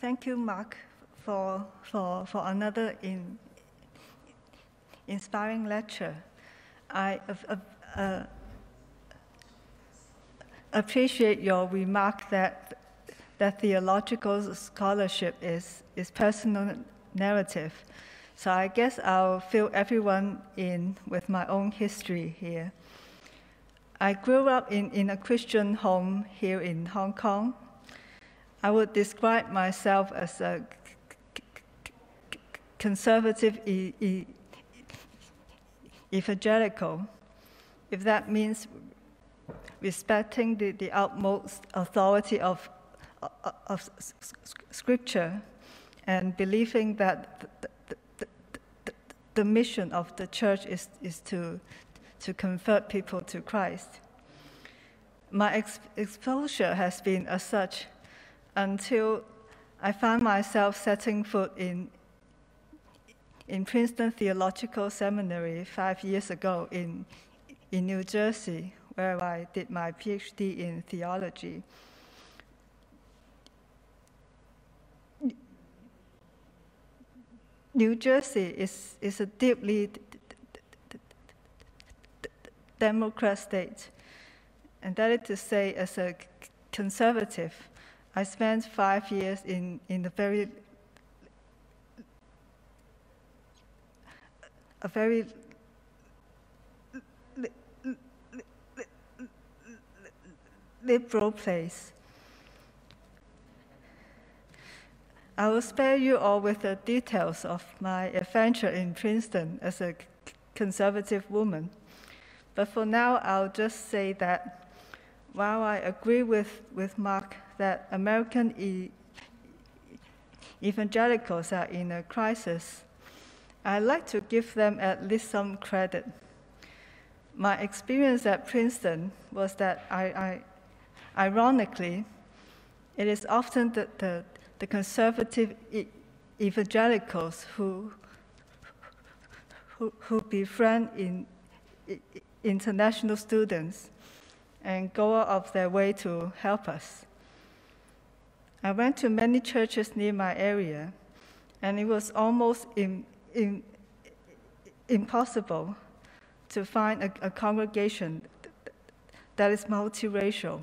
Thank you, Mark, for, for, for another in, inspiring lecture. I uh, uh, appreciate your remark that, that theological scholarship is, is personal narrative. So I guess I'll fill everyone in with my own history here. I grew up in, in a Christian home here in Hong Kong. I would describe myself as a conservative e e evangelical, if that means respecting the, the utmost authority of, uh, of Scripture and believing that the, the, the, the, mission of the church is, is to, to convert people to Christ. My ex exposure has been as such until I found myself setting foot in, in Princeton Theological Seminary five years ago in, in New Jersey, where I did my PhD in theology. New Jersey is, is a deeply Democrat state. And that is to say, as a conservative, I spent five years in, in a very a very liberal place. I will spare you all with the details of my adventure in Princeton as a conservative woman. But for now, I'll just say that while I agree with, with Mark that American e evangelicals are in a crisis, I'd like to give them at least some credit. My experience at Princeton was that I, I ironically, it is often the, the, the conservative evangelicals who, who, who befriend in, international students and go out of their way to help us. I went to many churches near my area, and it was almost in, in, impossible to find a, a congregation that is multiracial.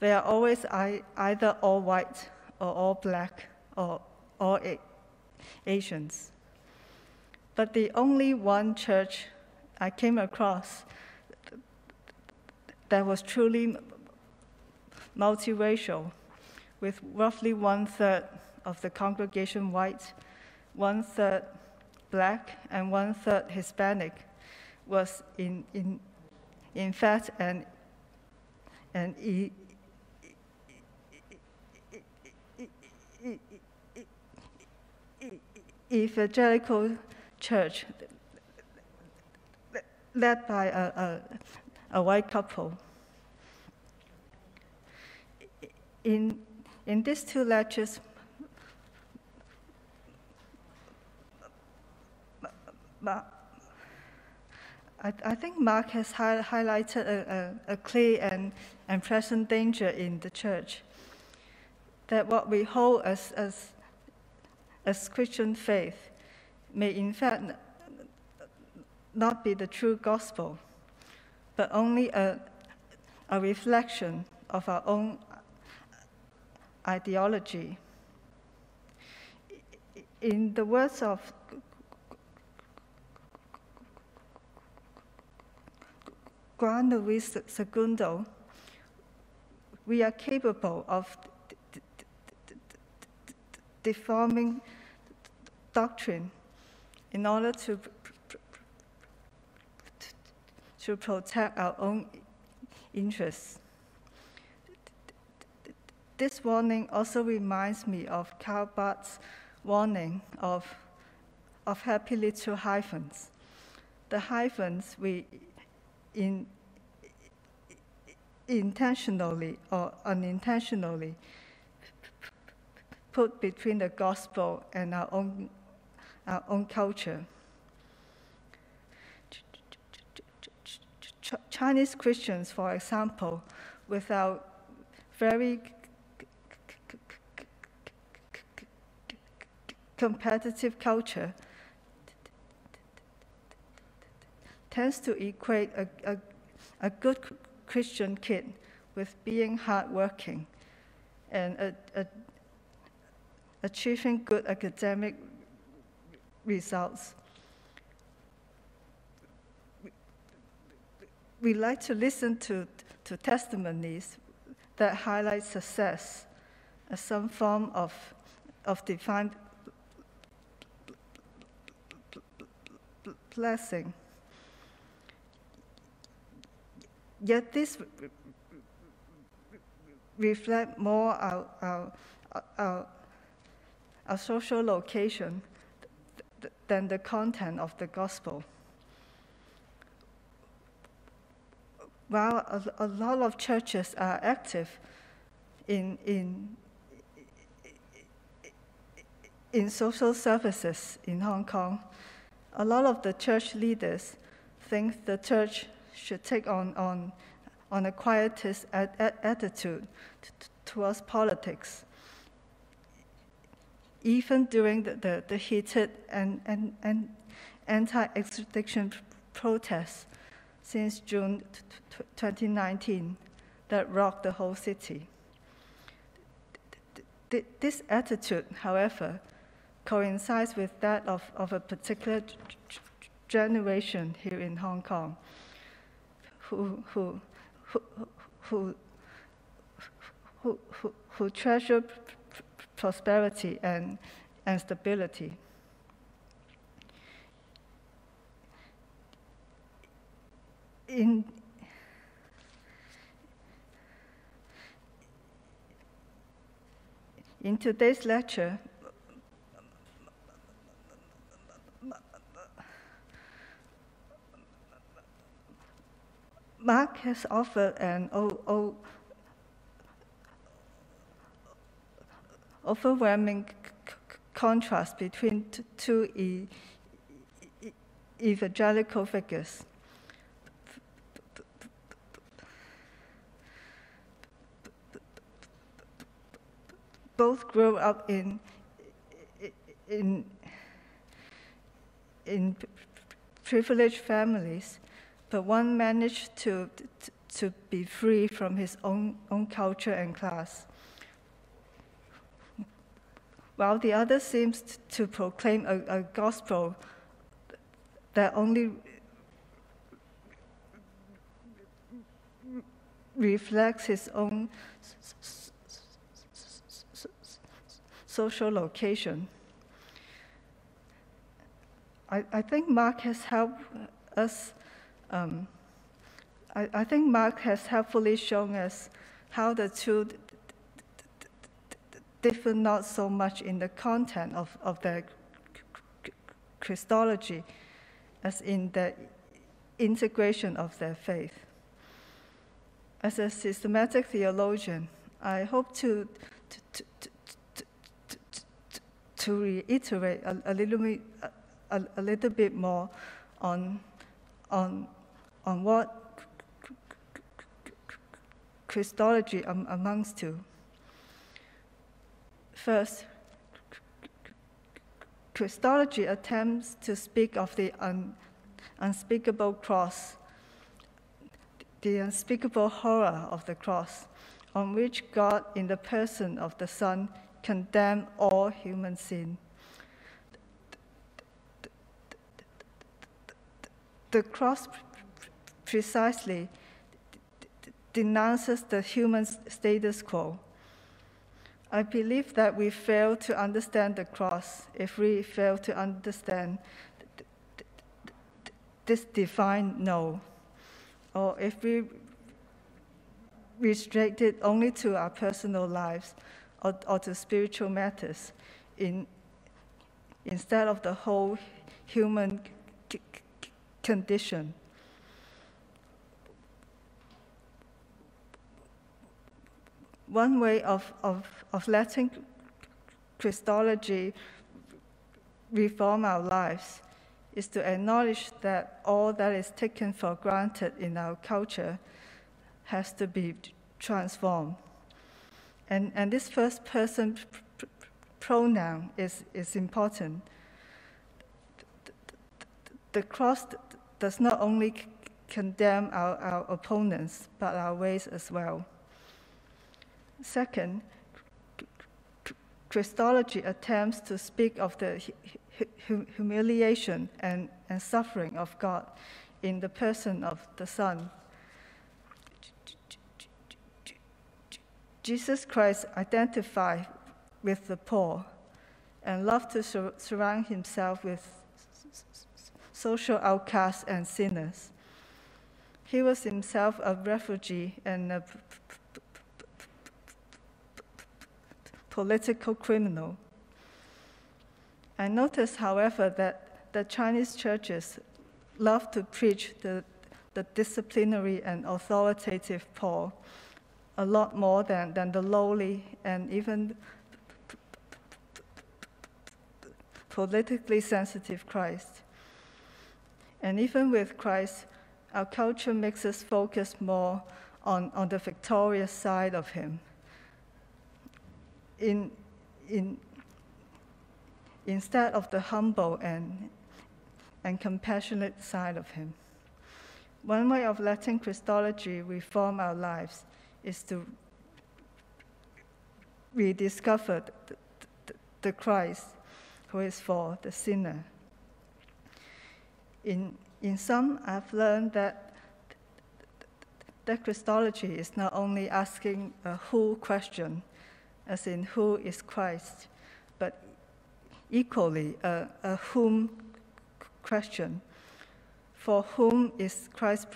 They are always either all white or all black or all Asians. But the only one church I came across that was truly multiracial with roughly one third of the congregation white, one third black, and one third Hispanic, was in, in, in fact an, an evangelical church led by a, a, a white couple. In in these two lectures, I, I think Mark has hi highlighted a, a, a, clear and, and present danger in the church. That what we hold as, as, as Christian faith may in fact not be the true gospel, but only a, a reflection of our own uh, ideology. In the words of Juan Luis Segundo, we are capable of deforming doctrine in order to, to protect our own interests. This warning also reminds me of Karl Barth's warning of, of happy little hyphens. The hyphens we in, intentionally or unintentionally put between the gospel and our own, our own culture. Chinese Christians, for example, without very competitive culture tends to equate a, a, a good Christian kid with being hardworking and a, a, achieving good academic results. We like to listen to, to testimonies that highlight success as some form of, of divine blessing. Yet this reflect more our, our, our, our social location than the content of the gospel. While a, a lot of churches are active in, in, in social services in Hong Kong, a lot of the church leaders think the church should take on, on, on a quietist attitude towards politics. Even during the, the, the heated and, and, and anti-extradition protests since June 2019 that rocked the whole city. This attitude, however, coincides with that of, of a particular generation here in Hong Kong who, who, who, who, who, who, who treasure prosperity and, and stability. In, in today's lecture, Mark has offered an overwhelming contrast between two evangelical figures. Both grew up in, in, in privileged families but one managed to, to be free from his own, own culture and class, while the other seems to proclaim a, a gospel that only reflects his own social location. I, I think Mark has helped us um, I, I, think Mark has helpfully shown us how the two differ not so much in the content of, of their Christology as in the integration of their faith. As a systematic theologian, I hope to, to, to, to reiterate a, a, little bit, a, a little bit more on, on on what Christology amounts to. First, Christology attempts to speak of the un, unspeakable cross, the unspeakable horror of the cross, on which God, in the person of the Son, condemned all human sin. The cross precisely denounces the human status quo. I believe that we fail to understand the cross if we fail to understand this divine no, or if we restrict it only to our personal lives or, or to spiritual matters in, instead of the whole human condition. One way of, of, of letting Christology reform our lives is to acknowledge that all that is taken for granted in our culture has to be transformed. And, and this first person pr- pr- pronoun is, is important. The cross does not only condemn our, our opponents, but our ways as well. Second, Christology attempts to speak of the humiliation and, and suffering of God in the person of the Son. Jesus Christ identified with the poor and loved to sur- surround himself with social outcasts and sinners. He was himself a refugee and a political criminal. I noticed, however, that the Chinese churches love to preach the, the disciplinary and authoritative Paul a lot more than, than the lowly and even politically sensitive Christ. And even with Christ, our culture makes us focus more on, on the victorious side of him in, in, instead of the humble and, and compassionate side of him. One way of letting Christology reform our lives is to rediscover the, the, the Christ who is for the sinner. In, in some, I've learned that that Christology is not only asking a who question, as in who is Christ, but equally a, a whom question. For whom is Christ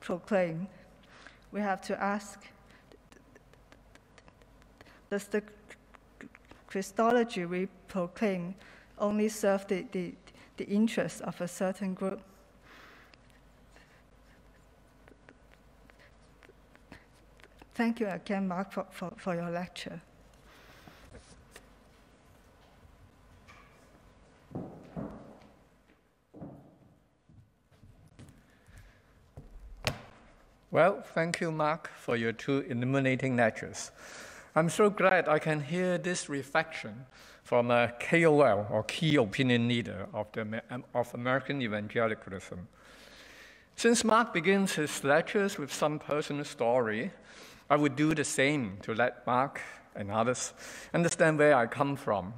proclaimed? We have to ask Does the Christology we proclaim only serve the, the, the interests of a certain group? Thank you again, Mark, for, for, for your lecture. Well, thank you, Mark, for your two illuminating lectures. I'm so glad I can hear this reflection from a KOL, or key opinion leader of, the, um, of American evangelicalism. Since Mark begins his lectures with some personal story, I would do the same to let Mark and others understand where I come from.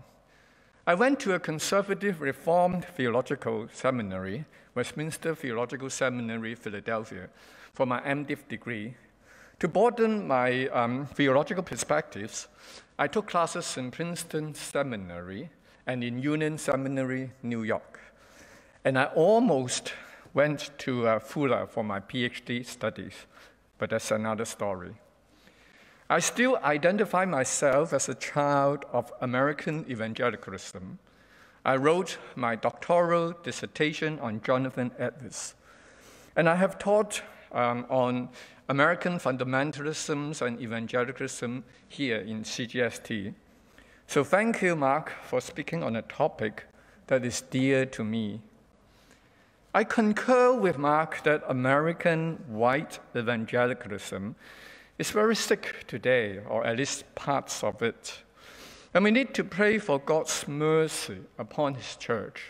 I went to a conservative Reformed theological seminary, Westminster Theological Seminary, Philadelphia, for my MDiv degree. To broaden my um, theological perspectives, I took classes in Princeton Seminary and in Union Seminary, New York. And I almost went to uh, Fuller for my PhD studies, but that's another story. I still identify myself as a child of American evangelicalism. I wrote my doctoral dissertation on Jonathan Edwards, and I have taught um, on American fundamentalisms and evangelicalism here in CGST. So thank you, Mark, for speaking on a topic that is dear to me. I concur with Mark that American white evangelicalism is very sick today, or at least parts of it. And we need to pray for God's mercy upon His church.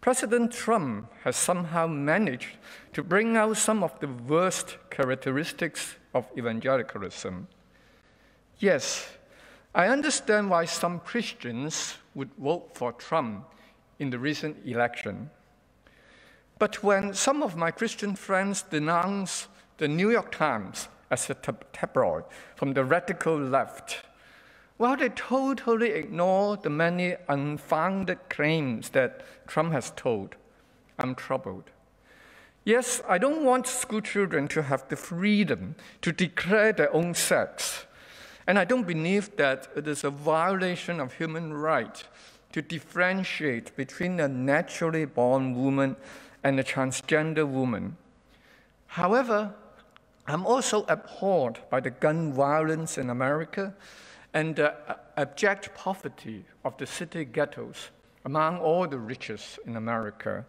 President Trump has somehow managed to bring out some of the worst characteristics of evangelicalism. Yes, I understand why some Christians would vote for Trump in the recent election. But when some of my Christian friends denounce the New York Times as a tabloid from the radical left, while they totally ignore the many unfounded claims that Trump has told, I'm troubled. Yes, I don't want school children to have the freedom to declare their own sex. And I don't believe that it is a violation of human rights to differentiate between a naturally born woman and a transgender woman. However, I'm also abhorred by the gun violence in America and the abject poverty of the city ghettos among all the richest in America.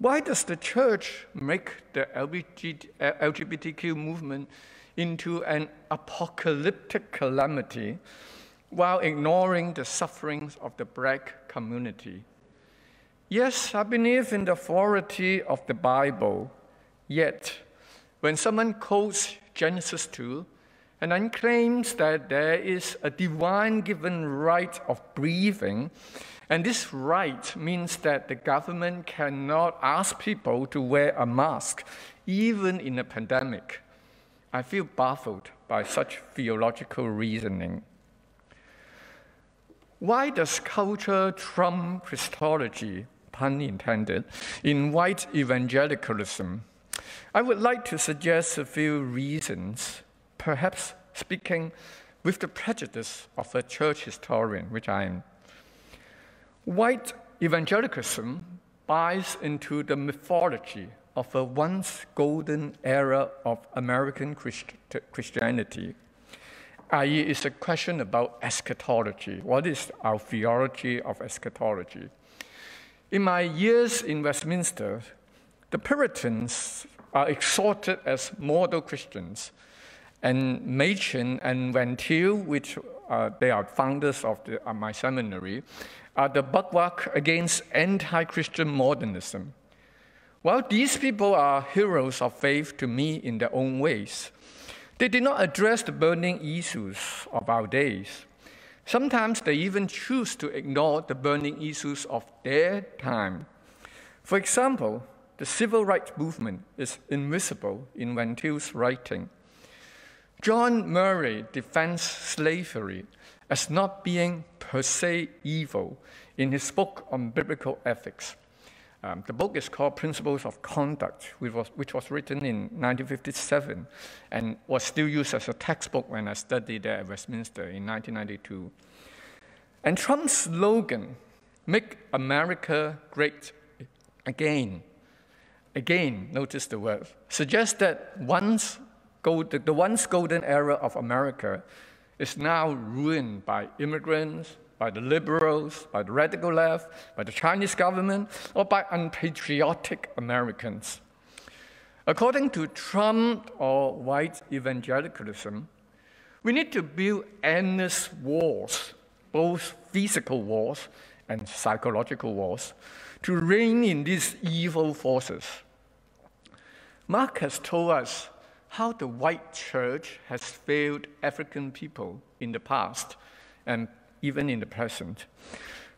Why does the church make the LGBTQ uh, movement into an apocalyptic calamity while ignoring the sufferings of the black community? Yes, I believe in the authority of the Bible, yet, when someone quotes Genesis 2 and then claims that there is a divine given right of breathing, and this right means that the government cannot ask people to wear a mask, even in a pandemic. I feel baffled by such theological reasoning. Why does culture trump Christology, pun intended, in white evangelicalism? I would like to suggest a few reasons, perhaps speaking with the prejudice of a church historian, which I am. White evangelicalism buys into the mythology of a once golden era of American Christ Christianity, i.e., it's a question about eschatology. What is our theology of eschatology? In my years in Westminster, the Puritans are exalted as model Christians, and Machen and Van Til, which uh, they are founders of the, uh, my seminary, are the bulwark against anti-Christian modernism. While these people are heroes of faith to me in their own ways, they did not address the burning issues of our days. Sometimes they even choose to ignore the burning issues of their time. For example, the civil rights movement is invisible in Van Til's writing. John Murray defends slavery as not being per se evil in his book on biblical ethics. Um, the book is called Principles of Conduct, which was, which was written in 1957 and was still used as a textbook when I studied there at Westminster in 1992. And Trump's slogan, Make America Great Again, again, notice the word, suggests that once the once golden era of America is now ruined by immigrants, by the liberals, by the radical left, by the Chinese government, or by unpatriotic Americans. According to Trump or white evangelicalism, we need to build endless walls, both physical walls and psychological walls, to rein in these evil forces. Mark has told us how the white church has failed African people in the past and even in the present.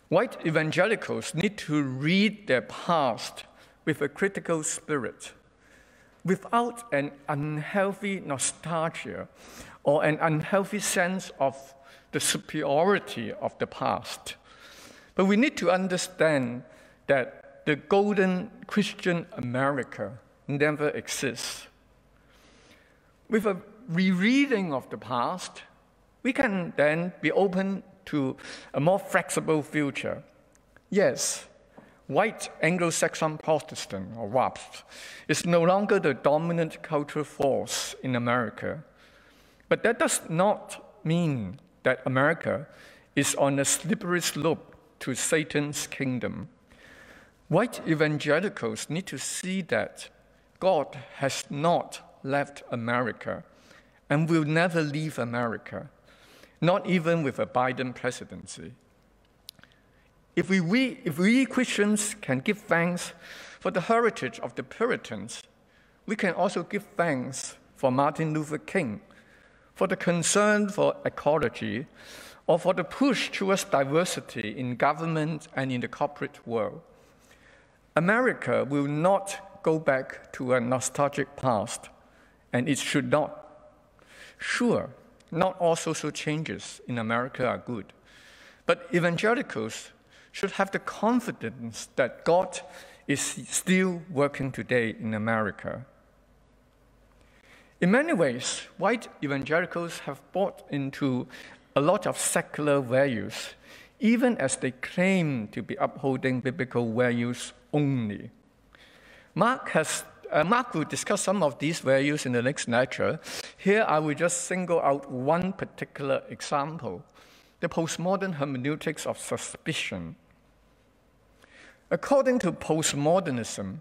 White evangelicals need to read their past with a critical spirit, without an unhealthy nostalgia or an unhealthy sense of the superiority of the past. But we need to understand that the golden Christian America never exists. With a rereading of the past, we can then be open to a more flexible future. Yes, white Anglo-Saxon Protestant, or WASP, is no longer the dominant cultural force in America. But that does not mean that America is on a slippery slope to Satan's kingdom. White evangelicals need to see that God has not left America and will never leave America not even with a Biden presidency. If we, we, if we Christians can give thanks for the heritage of the Puritans, we can also give thanks for Martin Luther King, for the concern for ecology, or for the push towards diversity in government and in the corporate world. America will not go back to a nostalgic past, and it should not. Sure, not all social changes in America are good. But evangelicals should have the confidence that God is still working today in America. In many ways, white evangelicals have bought into a lot of secular values, even as they claim to be upholding biblical values only. Mark, has, uh, Mark will discuss some of these values in the next lecture. Here, I will just single out one particular example the postmodern hermeneutics of suspicion. According to postmodernism,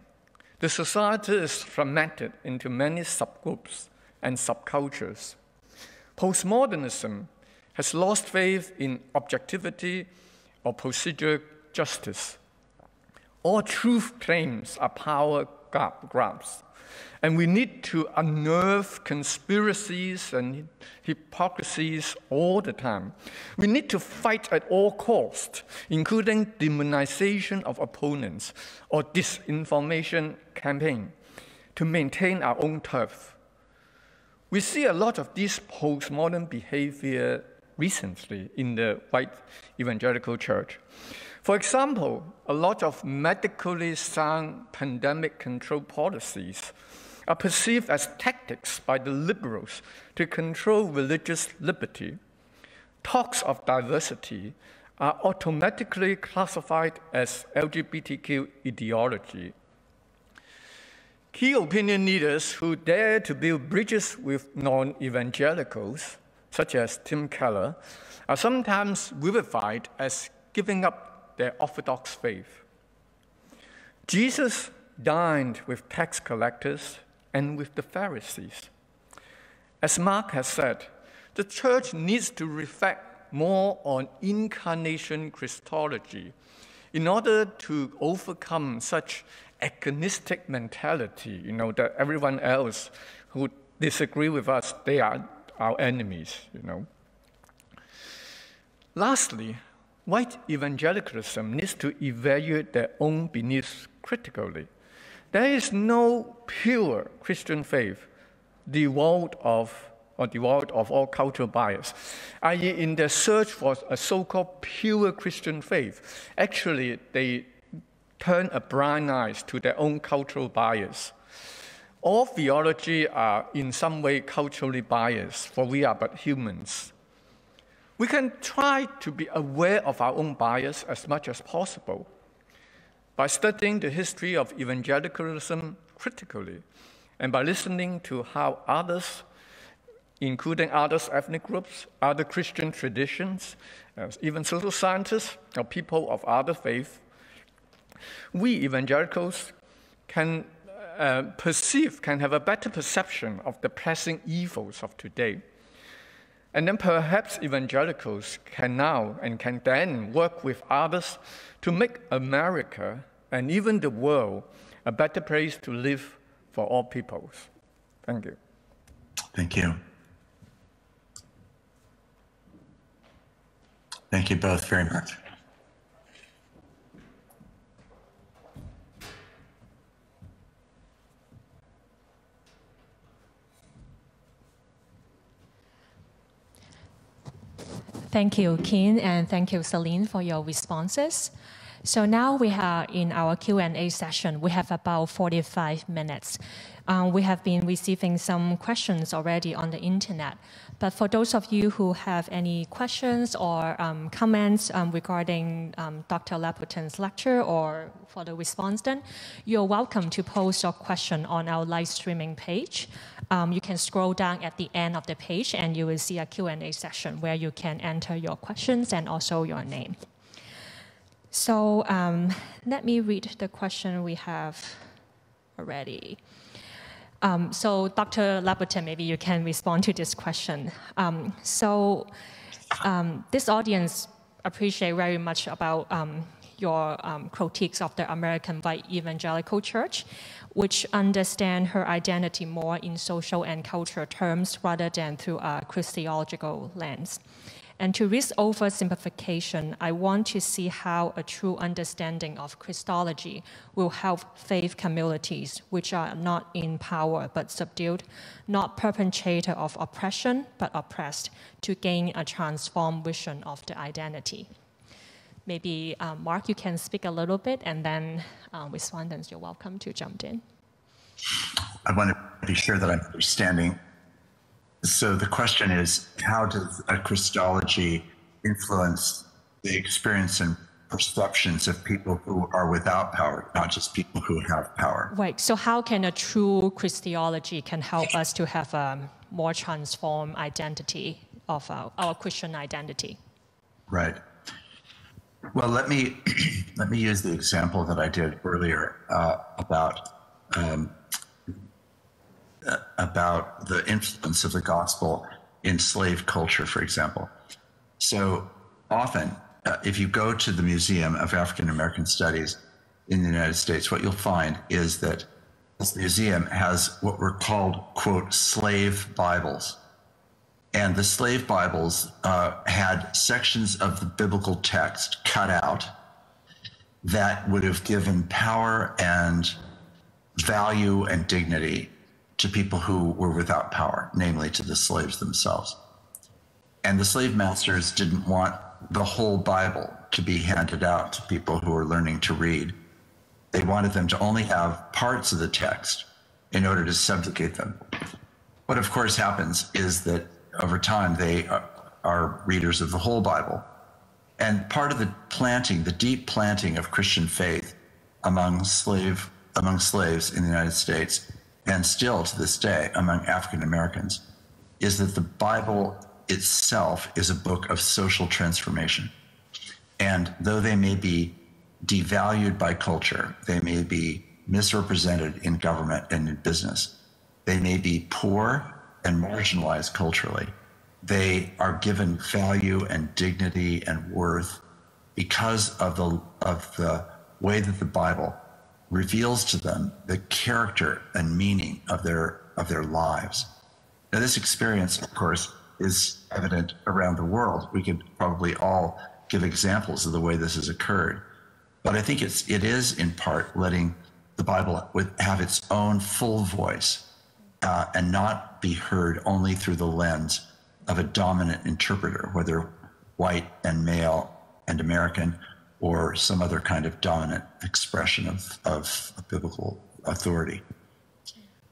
the society is fragmented into many subgroups and subcultures. Postmodernism has lost faith in objectivity or procedural justice. All truth claims are power grabs. And we need to unnerve conspiracies and hypocrisies all the time. We need to fight at all costs, including demonization of opponents or disinformation campaign, to maintain our own turf. We see a lot of this postmodern behavior recently in the white evangelical church. For example, a lot of medically sound pandemic control policies are perceived as tactics by the liberals to control religious liberty. Talks of diversity are automatically classified as LGBTQ ideology. Key opinion leaders who dare to build bridges with non evangelicals, such as Tim Keller, are sometimes vilified as giving up their Orthodox faith. Jesus dined with tax collectors and with the Pharisees. As Mark has said, the church needs to reflect more on incarnation Christology in order to overcome such agonistic mentality, you know, that everyone else who disagree with us, they are our enemies, you know. Lastly, white evangelicalism needs to evaluate their own beliefs critically there is no pure Christian faith devoid of or devoid of all cultural bias, i.e., in their search for a so-called pure Christian faith, actually they turn a blind eye to their own cultural bias. All theology are in some way culturally biased, for we are but humans. We can try to be aware of our own bias as much as possible by studying the history of evangelicalism critically and by listening to how others, including other ethnic groups, other Christian traditions, uh, even social scientists or people of other faith, we evangelicals can uh, perceive, can have a better perception of the pressing evils of today. And then perhaps evangelicals can now and can then work with others to make America and even the world a better place to live for all peoples. Thank you. Thank you. Thank you both very much. Thank you, Kin, and thank you, Celine, for your responses. So now we are in our Q&A session. We have about 45 minutes. Um, we have been receiving some questions already on the internet. But for those of you who have any questions or um, comments um, regarding um, Dr. Labberton's lecture or for the response then, you're welcome to post your question on our live streaming page. You can scroll down at the end of the page and you will see a Q&A session where you can enter your questions and also your name. So um, let me read the question we have already. Um, so Dr. Labberton, maybe you can respond to this question. Um, so um, this audience appreciate very much about um, your um, critiques of the American white evangelical church, which understand her identity more in social and cultural terms rather than through a Christological lens. And to risk oversimplification, I want to see how a true understanding of Christology will help faith communities which are not in power but subdued, not perpetrator of oppression but oppressed, to gain a transformed vision of the identity. Maybe uh, Mark, you can speak a little bit, and then uh, respondents, you're welcome to jump in. I want to be sure that I'm understanding so the question is, how does a Christology influence the experience and perceptions of people who are without power, not just people who have power. Right. So how can a true Christology can help us to have a more transformed identity of our, our Christian identity? Right. Well, let me let me use the example that I did earlier uh, about um, uh, about the influence of the gospel in slave culture, for example. So often, uh, if you go to the Museum of African American Studies in the United States, what you'll find is that this museum has what were called quote slave Bibles and the slave Bibles uh, had sections of the biblical text cut out that would have given power and value and dignity to people who were without power, namely to the slaves themselves. And the slave masters didn't want the whole Bible to be handed out to people who were learning to read. They wanted them to only have parts of the text in order to subjugate them. What, of course, happens is that over time, they are readers of the whole Bible. And part of the planting, the deep planting of Christian faith among slave among slaves in the United States, and still to this day among African Americans, is that the Bible itself is a book of social transformation. And though they may be devalued by culture, they may be misrepresented in government and in business, they may be poor and marginalized culturally, they are given value and dignity and worth because of the of the way that the Bible reveals to them the character and meaning of their of their lives. Now, this experience, of course, is evident around the world. We could probably all give examples of the way this has occurred, but I think it's it is in part letting the Bible have its own full voice uh, and not be heard only through the lens of a dominant interpreter, whether white and male and American or some other kind of dominant expression of, of biblical authority.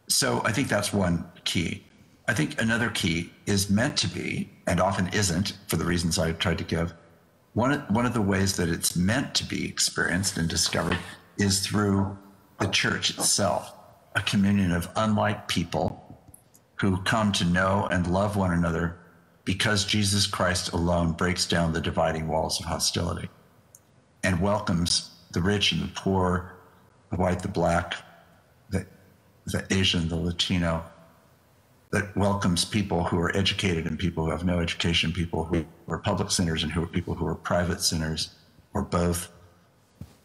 So I think that's one key. I think another key is meant to be, and often isn't, for the reasons I tried to give. One, one of the ways that it's meant to be experienced and discovered is through the church itself a communion of unlike people who come to know and love one another because Jesus Christ alone breaks down the dividing walls of hostility and welcomes the rich and the poor, the white, the black, the, the Asian, the Latino, that welcomes people who are educated and people who have no education, people who are public sinners and who are people who are private sinners, or both,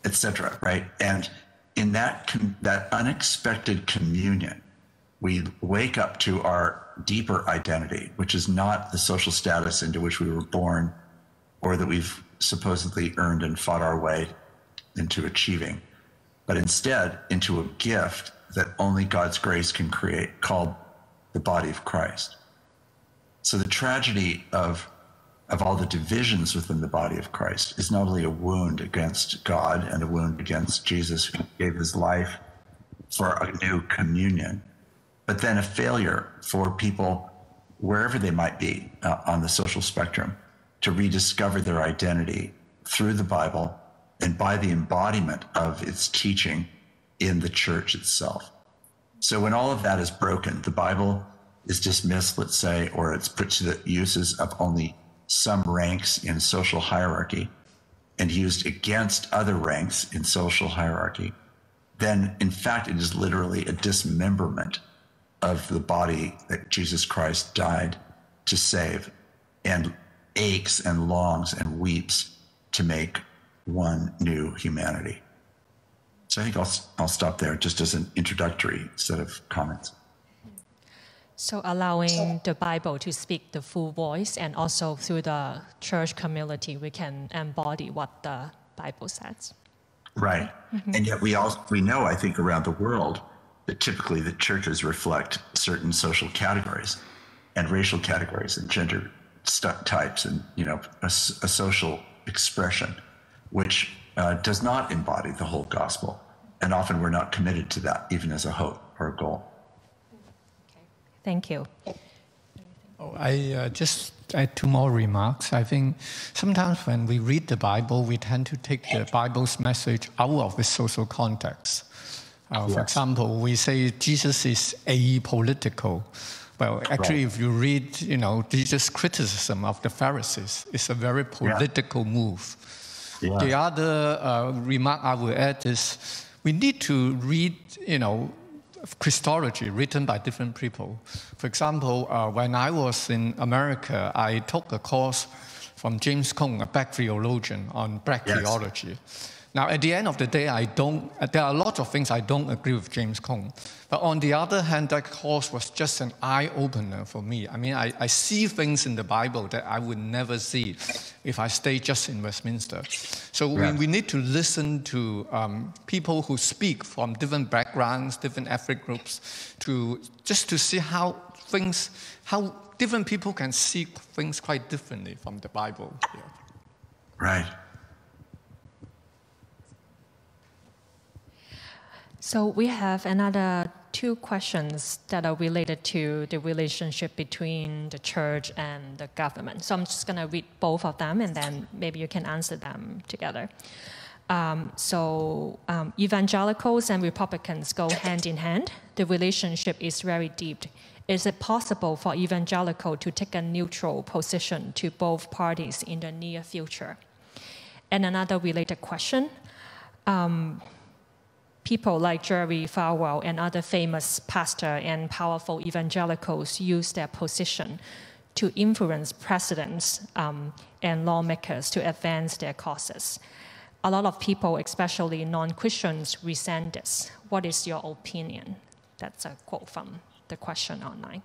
etc. Right? And in that that unexpected communion, we wake up to our deeper identity, which is not the social status into which we were born or that we've supposedly earned and fought our way into achieving, but instead into a gift that only God's grace can create called the body of Christ. So the tragedy of of all the divisions within the body of Christ is not only a wound against God and a wound against Jesus who gave his life for a new communion, but then a failure for people wherever they might be uh, on the social spectrum to rediscover their identity through the Bible and by the embodiment of its teaching in the church itself. So when all of that is broken, the Bible is dismissed, let's say, or it's put to the uses of only some ranks in social hierarchy and used against other ranks in social hierarchy, then in fact it is literally a dismemberment of the body that Jesus Christ died to save and aches and longs and weeps to make one new humanity. So I think I'll, I'll stop there just as an introductory set of comments. So allowing the Bible to speak the full voice and also through the church community, we can embody what the Bible says. Right. Mm-hmm. And yet we all we know, I think, around the world, that typically the churches reflect certain social categories and racial categories and gender types and you know a, a social expression which uh, does not embody the whole gospel and often we're not committed to that even as a hope or a goal okay. thank you oh, i uh, just add two more remarks. I think sometimes when we read the Bible, we tend to take the Bible's message out of its social context. Uh, For example, we say Jesus is apolitical. Well, actually, right. if you read, you know, Jesus' criticism of the Pharisees, it's a very political yeah. move. Yeah. The other uh, remark I will add is we need to read, you know, Christology written by different people. For example, uh, when I was in America, I took a course from James Cone, a black theologian, on black yes. theology. Now, at the end of the day, I don't, there are a lot of things I don't agree with James Cone. But on the other hand, that course was just an eye opener for me. I mean, I, I see things in the Bible that I would never see if I stay just in Westminster. So yeah. we, we need to listen to um, people who speak from different backgrounds, different ethnic groups, to just to see how things, how different people can see things quite differently from the Bible. Yeah. Right. So we have another two questions that are related to the relationship between the church and the government. So I'm just going to read both of them and then maybe you can answer them together. Um, so um, evangelicals and Republicans go hand in hand. The relationship is very deep. Is it possible for evangelical to take a neutral position to both parties in the near future? And another related question. Um, people like Jerry Falwell and other famous pastors and powerful evangelicals use their position to influence presidents um, and lawmakers to advance their causes. A lot of people, especially non Christians, resent this. What is your opinion? That's a quote from the question online.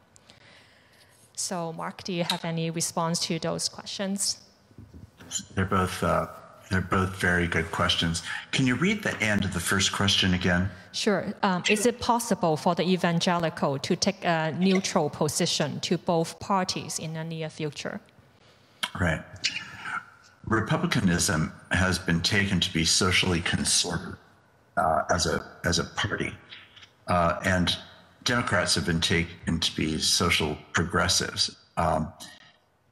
So, Mark, do you have any response to those questions? They're both uh, they're both very good questions. Can you read the end of the first question again? Sure. Um, is it possible for the evangelical to take a neutral position to both parties in the near future? Right. Republicanism has been taken to be socially conservative uh, as a as a party, uh, and Democrats have been taken to be social progressives. Um,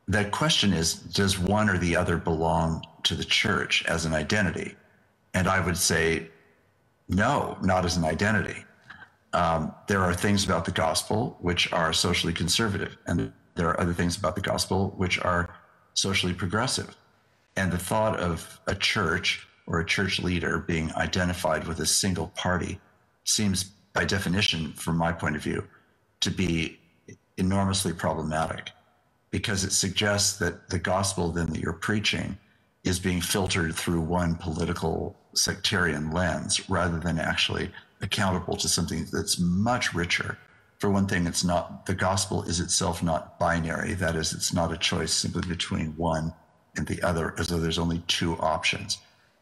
the question is, does one or the other belong to the church as an identity? And I would say, no, not as an identity. Um, there are things about the gospel which are socially conservative, and there are other things about the gospel which are socially progressive. And the thought of a church or a church leader being identified with a single party seems, by definition, from my point of view, to be enormously problematic because it suggests that the gospel then that you're preaching is being filtered through one political sectarian lens rather than actually accountable to something that's much richer. For one thing, it's not the gospel is itself not binary. That is, it's not a choice simply between one and the other, as though there's only two options.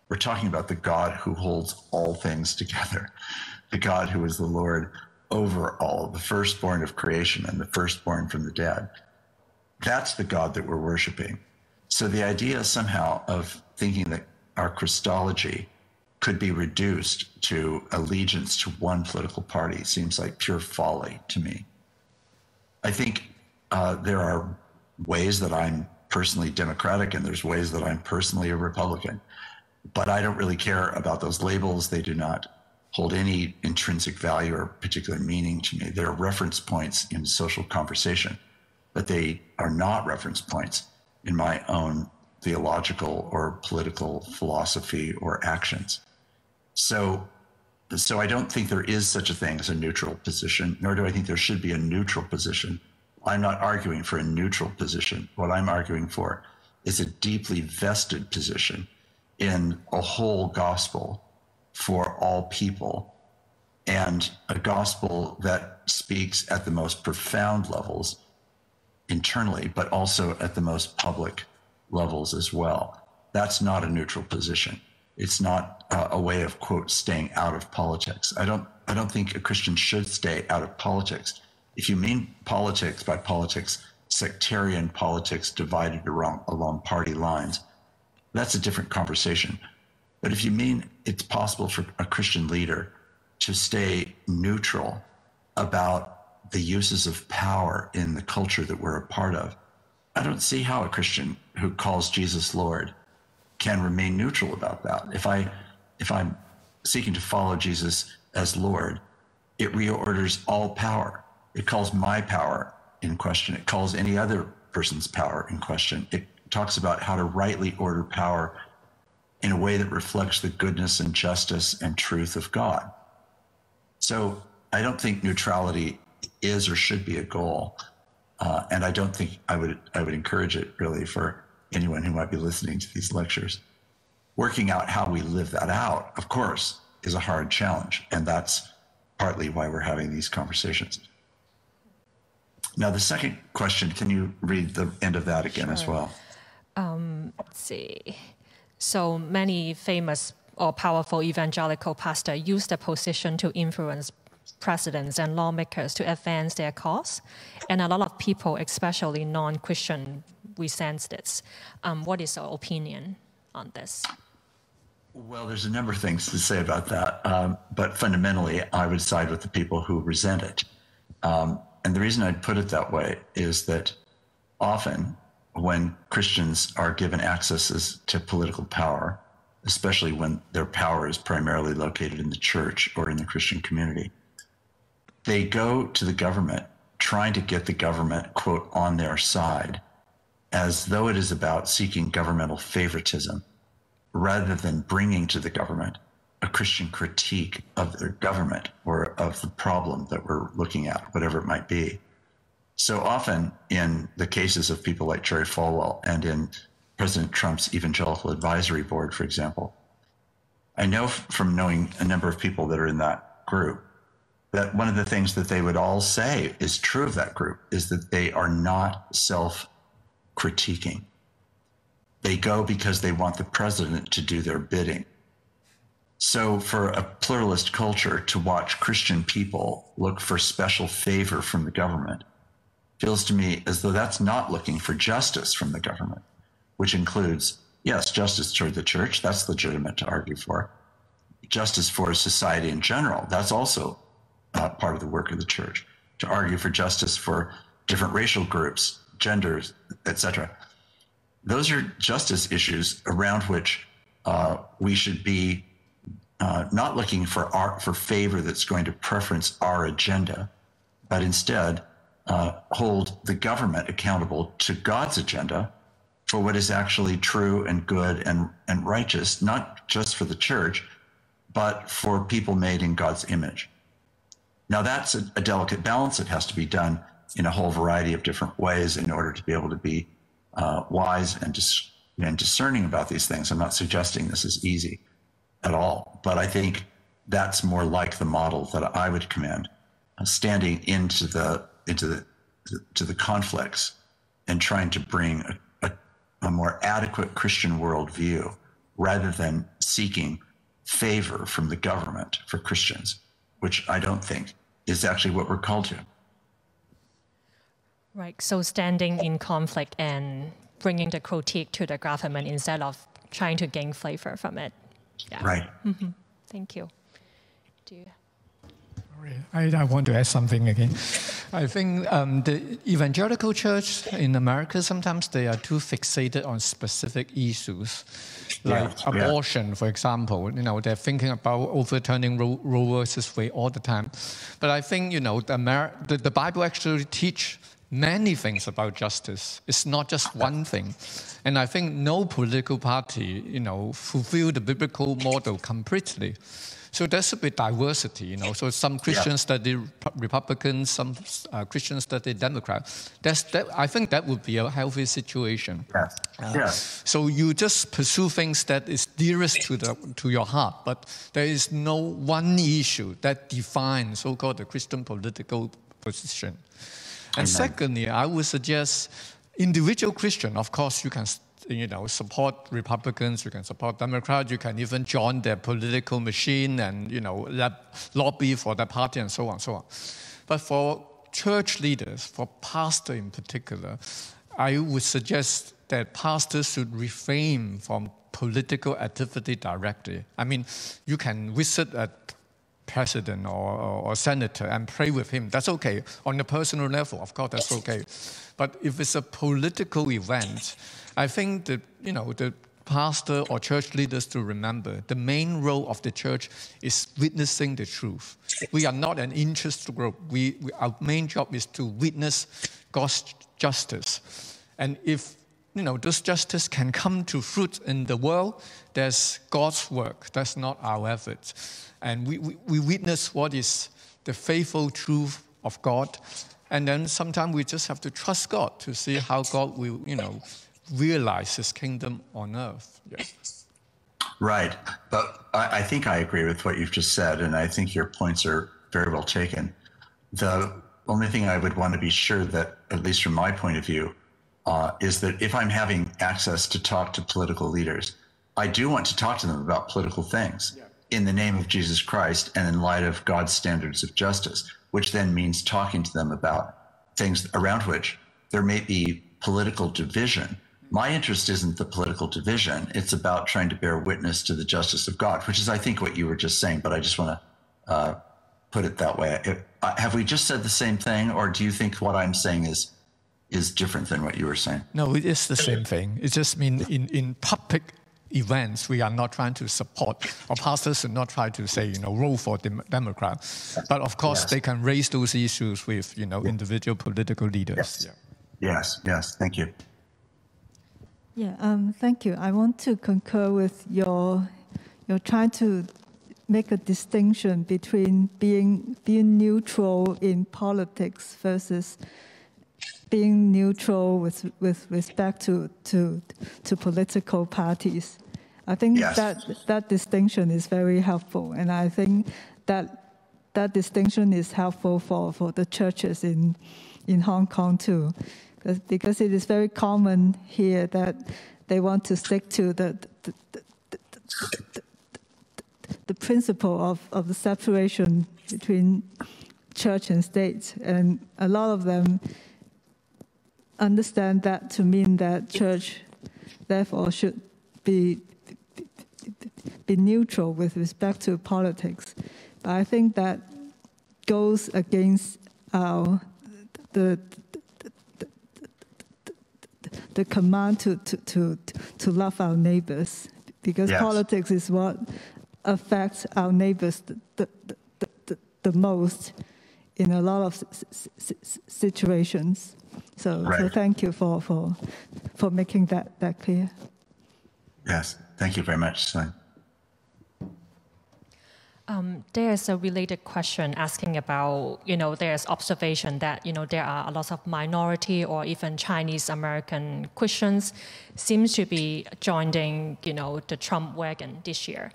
We're talking about the God who holds all things together, the God who is the Lord over all, the firstborn of creation and the firstborn from the dead. That's the God that we're worshiping. So the idea somehow of thinking that our Christology could be reduced to allegiance to one political party seems like pure folly to me. I think uh, there are ways that I'm personally Democratic and there's ways that I'm personally a Republican. But I don't really care about those labels. They do not hold any intrinsic value or particular meaning to me. They're reference points in social conversation, but they are not reference points in my own theological or political philosophy or actions. So, so I don't think there is such a thing as a neutral position, nor do I think there should be a neutral position. I'm not arguing for a neutral position. What I'm arguing for is a deeply vested position in a whole gospel for all people and a gospel that speaks at the most profound levels internally, but also at the most public levels as well. That's not a neutral position. It's not uh, a way of quote staying out of politics. I don't. I don't think a Christian should stay out of politics. If you mean politics by politics, sectarian politics divided along, along party lines, that's a different conversation. But if you mean it's possible for a Christian leader to stay neutral about the uses of power in the culture that we're a part of, I don't see how a Christian who calls Jesus Lord can remain neutral about that. If I if I'm seeking to follow Jesus as Lord, it reorders all power. It calls my power in question. It calls any other person's power in question. It talks about how to rightly order power in a way that reflects the goodness and justice and truth of God. So I don't think neutrality is or should be a goal. Uh, and I don't think I would I would encourage it really for anyone who might be listening to these lectures. Working out how we live that out, of course, is a hard challenge, and that's partly why we're having these conversations. Now, the second question, can you read the end of that again as well? Let's see. So many famous or powerful evangelical pastors use their position to influence presidents and lawmakers to advance their cause. And a lot of people, especially non Christian, resent this. Um, what is your opinion on this? Well, there's a number of things to say about that. Um, but fundamentally, I would side with the people who resent it. Um, and the reason I'd put it that way is that often when Christians are given accesses to political power, especially when their power is primarily located in the church or in the Christian community, they go to the government trying to get the government, quote, on their side, as though it is about seeking governmental favoritism rather than bringing to the government a Christian critique of their government or of the problem that we're looking at, whatever it might be. So often, in the cases of people like Jerry Falwell and in President Trump's Evangelical Advisory Board, for example, I know from knowing a number of people that are in that group that one of the things that they would all say is true of that group is that they are not self critiquing. They go because they want the president to do their bidding. So, for a pluralist culture to watch Christian people look for special favor from the government feels to me as though that's not looking for justice from the government, which includes, yes, justice toward the church, that's legitimate to argue for. Justice for society in general, that's also uh, part of the work of the church, to argue for justice for different racial groups, genders, etc. Those are justice issues around which uh, we should be uh, not looking for our, for favor that's going to preference our agenda, but instead uh, hold the government accountable to God's agenda for what is actually true and good and, and righteous, not just for the church, but for people made in God's image. Now, that's a, a delicate balance. It has to be done in a whole variety of different ways in order to be able to be uh, wise and, dis- and discerning about these things. I'm not suggesting this is easy at all, but I think that's more like the model that I would commend, uh, standing into the into the to the conflicts and trying to bring a, a, a more adequate Christian worldview rather than seeking favor from the government for Christians, which I don't think is actually what we're called to. Right. So standing in conflict and bringing the critique to the government instead of trying to gain flavor from it. Yeah. Right. Thank you. Do you? I, I want to add something again. I think um, the evangelical church in America sometimes they are too fixated on specific issues, like Yeah, yeah. abortion, for example. You know, they're thinking about overturning Roe, Roe versus Wade all the time. But I think you know the, Amer- the, the Bible actually teach many things about justice. It's not just one thing. And I think no political party, you know, fulfill the biblical model completely. So there should be diversity, you know. So some Christians study Republicans, some uh, Christians study Democrats. That's that. I think that would be a healthy situation. Yes. yes. So you just pursue things that is dearest to the to your heart, but there is no one issue that defines so-called the Christian political position. And secondly, I would suggest individual Christian. Of course, you can you know support Republicans, you can support Democrats, you can even join their political machine and you know lobby for their party and so on, and so on. But for church leaders, for pastor in particular, I would suggest that pastors should refrain from political activity directly. I mean, you can visit a president or, or, or, senator and pray with him. That's okay. On a personal level, of course, that's okay. But if it's a political event, I think that, you know, the pastor or church leaders to remember the main role of the church is witnessing the truth. We are not an interest group. We, we, our main job is to witness God's justice. And if you know, this justice can come to fruit in the world, that's God's work. That's not our effort. And we, we, we witness what is the faithful truth of God. And then sometimes we just have to trust God to see how God will, you know, realize his kingdom on earth. Yeah. Right. But I, I think I agree with what you've just said, and I think your points are very well taken. The only thing I would want to be sure that, at least from my point of view, uh, is that if I'm having access to talk to political leaders, I do want to talk to them about political things yeah. in the name of Jesus Christ and in light of God's standards of justice, which then means talking to them about things around which there may be political division. My interest isn't the political division. It's about trying to bear witness to the justice of God, which is, I think, what you were just saying. But I just want to uh, put it that way. Uh, have we just said the same thing, or do you think what I'm saying is is different than what you were saying. No, it is the same thing. It just means in, in public events, we are not trying to support, or pastors should not try to say, you know, roll for dem- Democrat. But of course, yes. they can raise those issues with, you know, individual political leaders. Yes, yeah. yes, yes. Thank you. Yeah, um, thank you. I want to concur with your, your trying to make a distinction between being, being neutral in politics versus being neutral with, with respect to, to, to political parties. I think yes. that, that distinction is very helpful, and I think that that distinction is helpful for, for the churches in, in Hong Kong too, because it is very common here that they want to stick to the, the, the, the, principle of, of the separation between church and state, and a lot of them understand that to mean that church, therefore, should be be neutral with respect to politics. But I think that goes against our the, the command to, to, to, to love our neighbors because yes. politics is what affects our neighbors the, the, the, the, most in a lot of situations. So, right. so thank you for, for, for making that, that clear. Yes, thank you very much, Um, there's a related question asking about, you know, there's observation that, you know, there are a lot of minority or even Chinese American Christians seems to be joining, you know, the Trump wagon this year.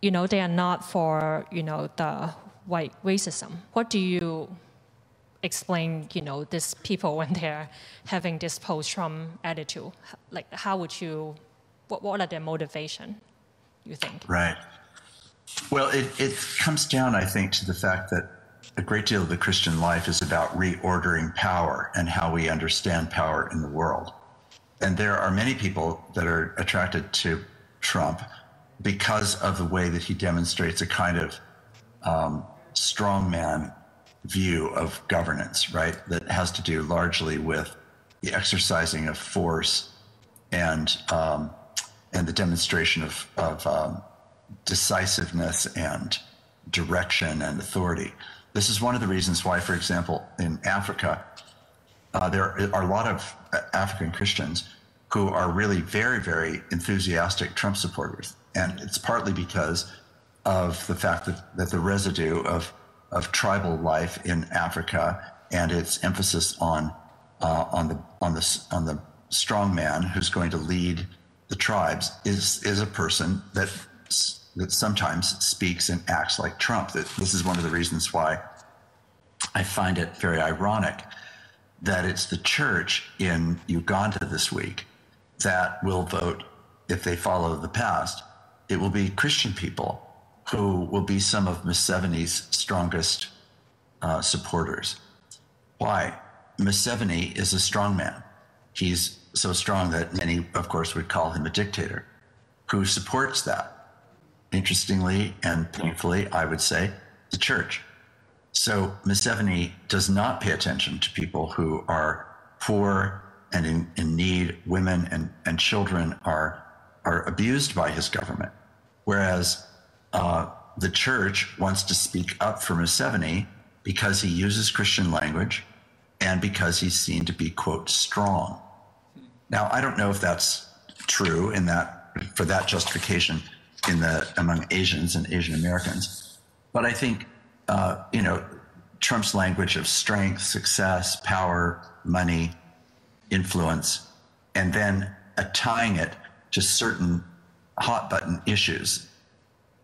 You know, they are not for, you know, the white racism. What do you explain, you know, these people when they're having this post-Trump attitude? Like, how would you, what, what are their motivation, you think? Right. Well, it, it comes down, I think, to the fact that a great deal of the Christian life is about reordering power and how we understand power in the world. And there are many people that are attracted to Trump because of the way that he demonstrates a kind of um, strongman view of governance, right? That has to do largely with the exercising of force and um, and the demonstration of, of um, decisiveness and direction and authority. This is one of the reasons why, for example, in Africa, uh, there are a lot of African Christians who are really very, very enthusiastic Trump supporters. And it's partly because of the fact that, that the residue of of tribal life in Africa and its emphasis on uh, on the on the on the strong man who's going to lead the tribes is is a person that that sometimes speaks and acts like Trump. That this is one of the reasons why I find it very ironic that it's the church in Uganda this week that will vote if they follow the past. It will be Christian people who will be some of Museveni's strongest uh, supporters. Why? Museveni is a strong man. He's so strong that many, of course, would call him a dictator. Who supports that? Interestingly and painfully, I would say, the church. So Museveni does not pay attention to people who are poor and in, in need. Women and, and children are, are abused by his government. Whereas uh, the church wants to speak up for Museveni because he uses Christian language and because he's seen to be, quote, strong. Now, I don't know if that's true in that for that justification in the among Asians and Asian Americans, but I think uh, you know Trump's language of strength, success, power, money, influence, and then tying it to certain hot button issues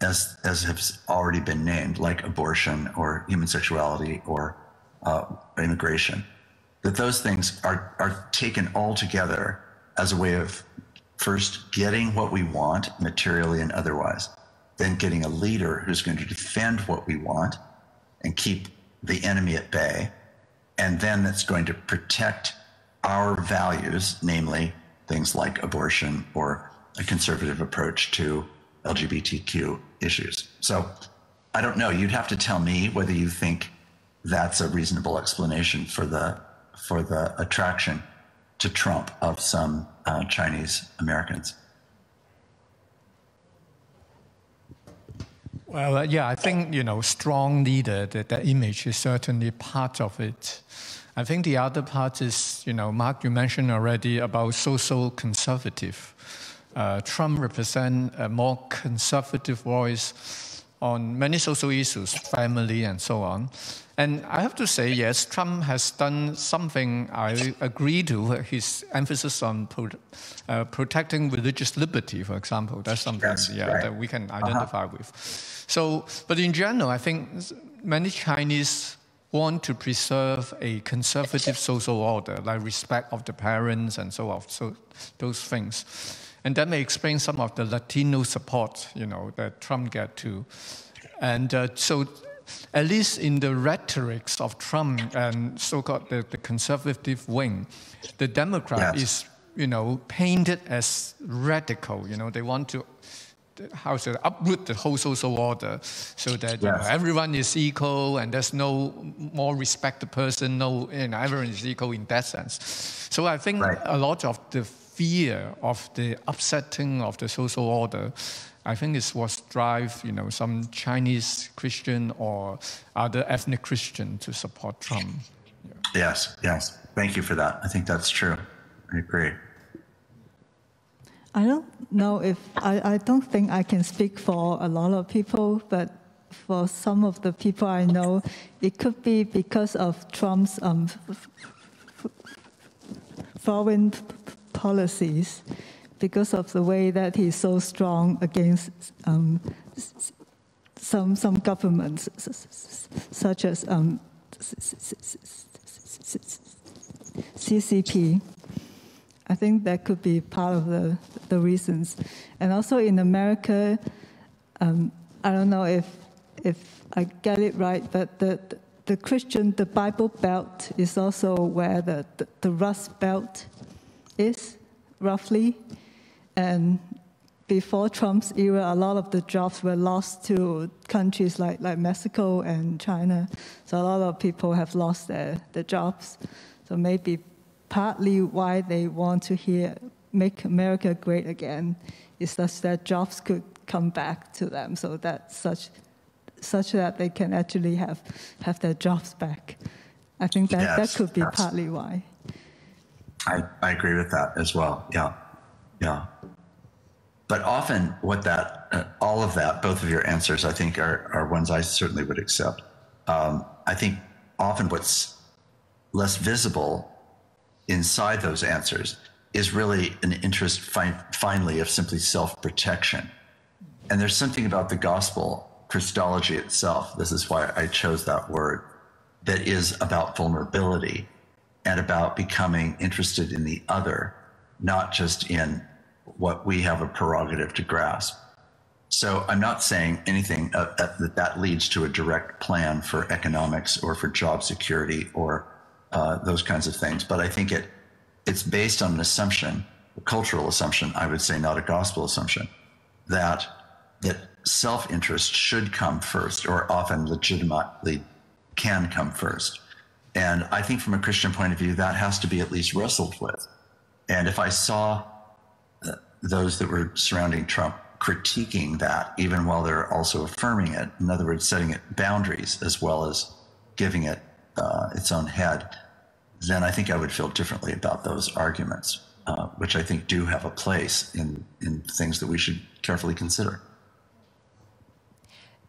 as as has already been named, like abortion or human sexuality or uh, immigration, that those things are are taken all together as a way of first getting what we want materially and otherwise, then getting a leader who's going to defend what we want and keep the enemy at bay, and then that's going to protect our values, namely things like abortion or a conservative approach to LGBTQ issues. So I don't know. You'd have to tell me whether you think that's a reasonable explanation for the for the attraction to Trump of some uh, Chinese Americans. Well, uh, yeah, I think you know, strong leader. That, that image is certainly part of it. I think the other part is, you know, Mark, you mentioned already about social conservative uh, Trump represents a more conservative voice on many social issues, family and so on. And I have to say, yes, Trump has done something I agree to, his emphasis on pro, uh, protecting religious liberty, for example. That's something yes, yeah, right. that we can uh-huh. identify uh-huh. with. So, but in general, I think many Chinese want to preserve a conservative social order, like respect of the parents and so on, so those things. And that may explain some of the Latino support, you know, that Trump get to. And uh, so at least in the rhetorics of Trump and so-called the, the conservative wing, the Democrat yes. is, you know, painted as radical. You know, they want to how to uproot the whole social order so that yes. you know, everyone is equal and there's no more respected person, no, you know, everyone is equal in that sense. So I think right. a lot of the fear of the upsetting of the social order, I think is what drive you know some Chinese Christian or other ethnic Christian to support Trump. Yeah. Yes, yes. Thank you for that. I think that's true. I agree. I don't know if I, I don't think I can speak for a lot of people, but for some of the people I know, it could be because of Trump's um, foreign policies because of the way that he's so strong against um, some, some governments, such as um, CCP. I think that could be part of the, the reasons. And also in America, um, I don't know if, if I get it right, but the, the Christian, the Bible Belt is also where the, the, the Rust Belt is, roughly. And before Trump's era, a lot of the jobs were lost to countries like, like Mexico and China. So a lot of people have lost their, their jobs. So maybe partly why they want to hear make America great again is such that jobs could come back to them so that such such that they can actually have have their jobs back. I think that, yes, that could be partly why. I, I agree with that as well. Yeah. Yeah. But often, what that, uh, all of that, both of your answers, I think, are, are ones I certainly would accept. Um, I think often what's less visible inside those answers is really an interest, fi- finally, of simply self protection. And there's something about the gospel Christology itself, this is why I chose that word, that is about vulnerability and about becoming interested in the other, not just in what we have a prerogative to grasp. So I'm not saying anything uh, that that leads to a direct plan for economics or for job security or uh, those kinds of things, but I think it it's based on an assumption, a cultural assumption, I would say, not a gospel assumption, that that self interest should come first, or often legitimately can come first. And I think from a Christian point of view, that has to be at least wrestled with. And if I saw those that were surrounding Trump critiquing that, even while they're also affirming it, in other words, setting it boundaries as well as giving it uh, its own head, then I think I would feel differently about those arguments, uh, which I think do have a place in, in things that we should carefully consider.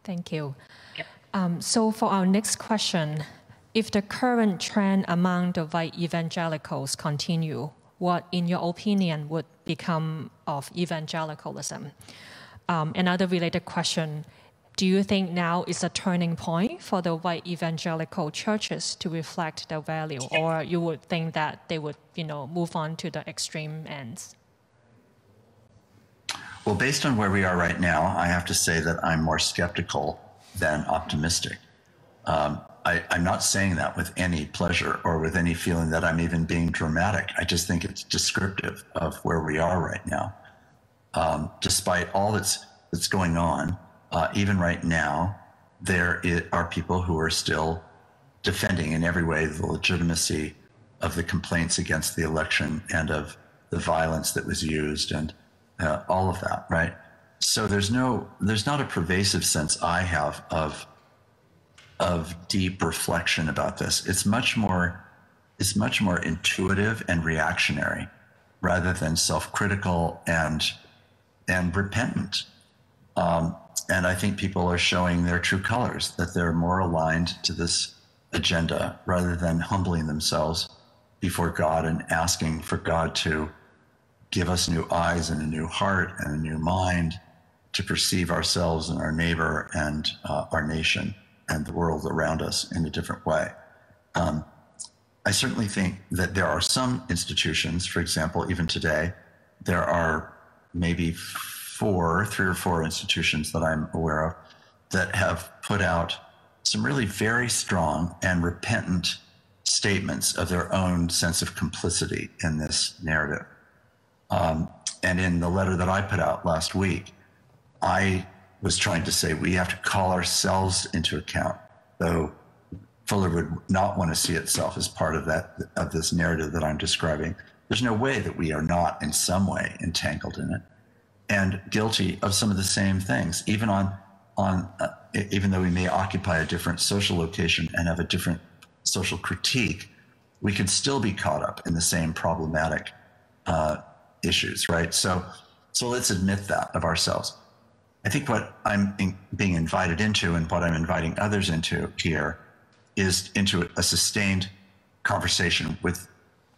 Thank you. Um, so for our next question, if the current trend among the white evangelicals continue, what, in your opinion, would become of evangelicalism? Um, another related question, do you think now is a turning point for the white evangelical churches to reflect their value, or you would think that they would, you know, move on to the extreme ends? Well, based on where we are right now, I have to say that I'm more skeptical than optimistic. Um, I, am not saying that with any pleasure or with any feeling that I'm even being dramatic. I just think it's descriptive of where we are right now. Um, despite all that's that's going on, uh, even right now, there are people who are still defending in every way the legitimacy of the complaints against the election and of the violence that was used and uh, all of that, right? So there's no, there's not a pervasive sense I have of of deep reflection about this. It's much more, it's much more intuitive and reactionary, rather than self-critical and and repentant. Um, and I think people are showing their true colors that they're more aligned to this agenda rather than humbling themselves before God and asking for God to give us new eyes and a new heart and a new mind to perceive ourselves and our neighbor and uh, our nation and the world around us in a different way. Um, I certainly think that there are some institutions, for example, even today, there are maybe four, three or four institutions that I'm aware of that have put out some really very strong and repentant statements of their own sense of complicity in this narrative. Um, and in the letter that I put out last week, I was trying to say we have to call ourselves into account, though Fuller would not want to see itself as part of that of this narrative that I'm describing. There's no way that we are not in some way entangled in it and guilty of some of the same things, even on on uh, even though we may occupy a different social location and have a different social critique, we can still be caught up in the same problematic uh, issues, right? So so let's admit that of ourselves. I think what I'm in, being invited into and what I'm inviting others into here is into a sustained conversation with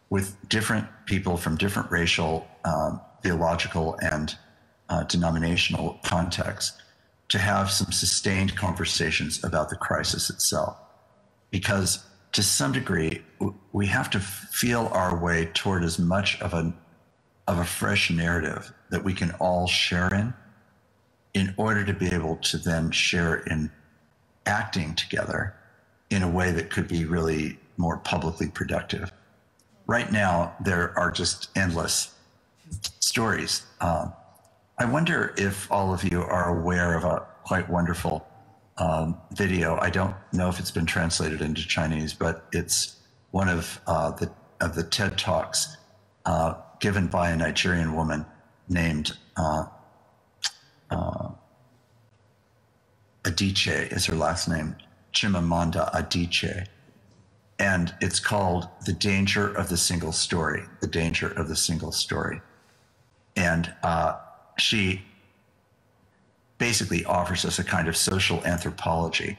with different people from different racial, um, theological, and uh, denominational contexts to have some sustained conversations about the crisis itself. Because to some degree, we have to feel our way toward as much of a of a fresh narrative that we can all share in in order to be able to then share in acting together in a way that could be really more publicly productive. Right now, there are just endless stories. Uh, I wonder if all of you are aware of a quite wonderful um, video. I don't know if it's been translated into Chinese, but it's one of uh, the of the TED talks uh, given by a Nigerian woman named uh, uh, is her last name, Chimamanda Adichie. And it's called The Danger of the Single Story, The Danger of the Single Story. And uh, she basically offers us a kind of social anthropology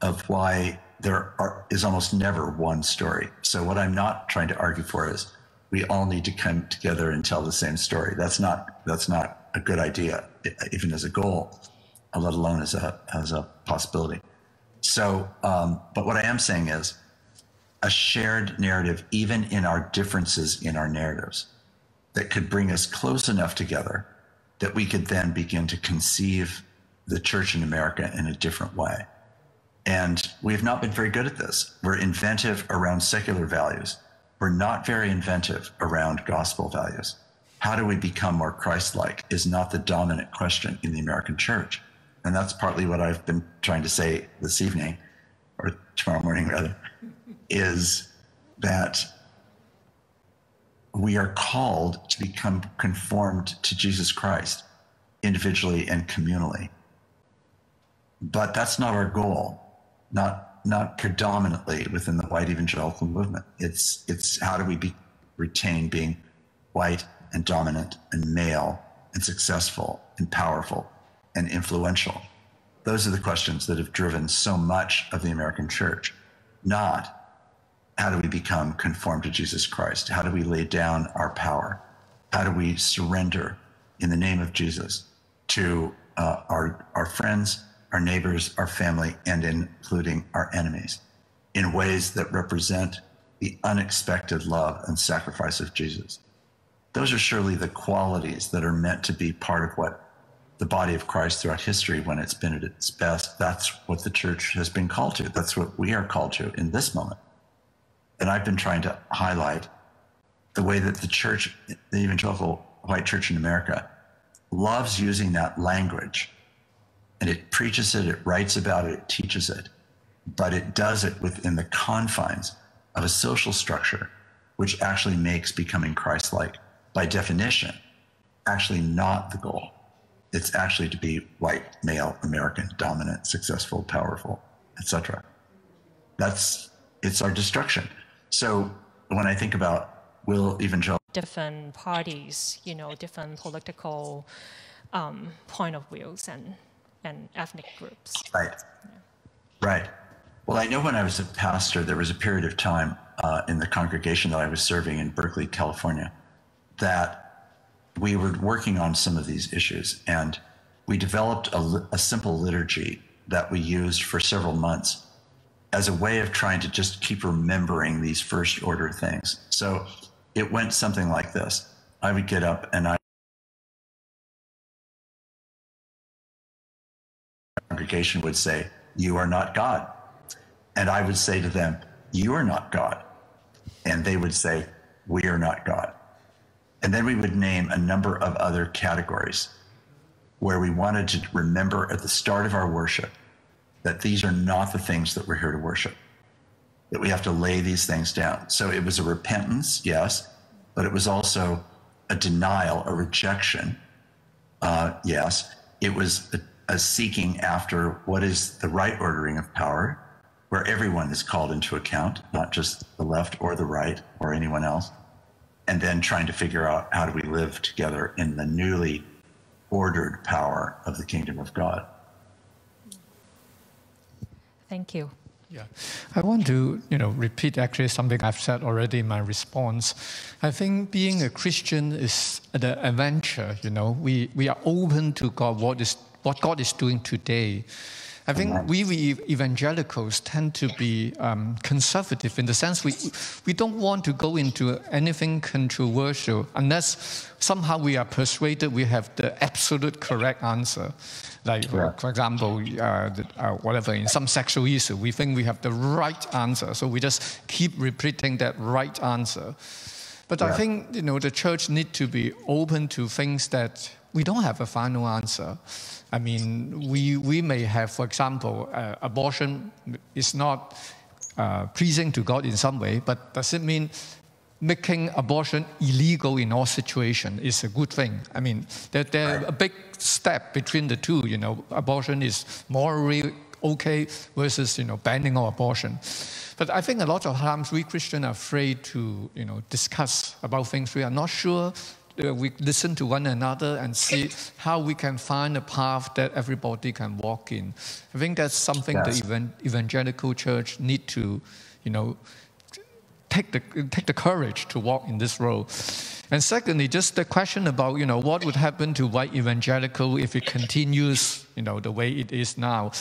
of why there are, is almost never one story. So, what I'm not trying to argue for is we all need to come together and tell the same story. That's not, that's not a good idea, even as a goal, let alone as a as a possibility. So, um, but what I am saying is a shared narrative, even in our differences in our narratives, that could bring us close enough together that we could then begin to conceive the church in America in a different way. And we've not been very good at this. We're inventive around secular values. We're not very inventive around gospel values how do we become more Christ like is not the dominant question in the American church. And that's partly what I've been trying to say this evening, or tomorrow morning rather, is that we are called to become conformed to Jesus Christ individually and communally. But that's not our goal, not not predominantly within the white evangelical movement. It's it's how do we be, retain being white and dominant and male and successful and powerful and influential. Those are the questions that have driven so much of the American church, not how do we become conformed to Jesus Christ? How do we lay down our power? How do we surrender in the name of Jesus to uh, our, our friends, our neighbors, our family, and including our enemies in ways that represent the unexpected love and sacrifice of Jesus? Those are surely the qualities that are meant to be part of what the body of Christ throughout history, when it's been at its best, that's what the church has been called to. That's what we are called to in this moment. And I've been trying to highlight the way that the church, the evangelical white church in America, loves using that language. And it preaches it, it writes about it, it teaches it, but it does it within the confines of a social structure which actually makes becoming Christ like, by definition, actually not the goal. It's actually to be white, male, American, dominant, successful, powerful, etc. That's it's our destruction. So when I think about will evangelical different parties, you know, different political um, point of views and and ethnic groups. Right. Yeah. Right. Well, I know when I was a pastor, there was a period of time uh, in the congregation that I was serving in Berkeley, California, that we were working on some of these issues, and we developed a, a simple liturgy that we used for several months as a way of trying to just keep remembering these first order things. So it went something like this. I would get up and I congregation would say, You are not God. And I would say to them, You are not God. And they would say, We are not God. And then we would name a number of other categories where we wanted to remember at the start of our worship that these are not the things that we're here to worship, that we have to lay these things down. So it was a repentance, yes, but it was also a denial, a rejection, uh, yes. It was a, a seeking after what is the right ordering of power, where everyone is called into account, not just the left or the right or anyone else. And then trying to figure out how do we live together in the newly ordered power of the kingdom of God. Thank you. Yeah, I want to you know repeat actually something I've said already in my response. I think being a Christian is the adventure. You know, we we are open to God. What is what God is doing today. I think we, we evangelicals tend to be um, conservative in the sense we, we don't want to go into anything controversial unless somehow we are persuaded we have the absolute correct answer. Like, for, for example, uh, uh, whatever, in some sexual issue, we think we have the right answer. So we just keep repeating that right answer. But yeah. I think, you know, the church need to be open to things that we don't have a final answer. I mean, we, we may have, for example, uh, abortion is not uh, pleasing to God in some way, but does it mean making abortion illegal in all situations is a good thing? I mean, there, there's a big step between the two. You know, abortion is morally okay versus, you know, banning all abortion. But I think a lot of times we Christians are afraid to, you know, discuss about things we are not sure we listen to one another and see how we can find a path that everybody can walk in. I think that's something yes. the evangelical church need to, you know, take the, take the courage to walk in this road. And secondly, just the question about, you know, what would happen to white evangelical if it continues, you know, the way it is now.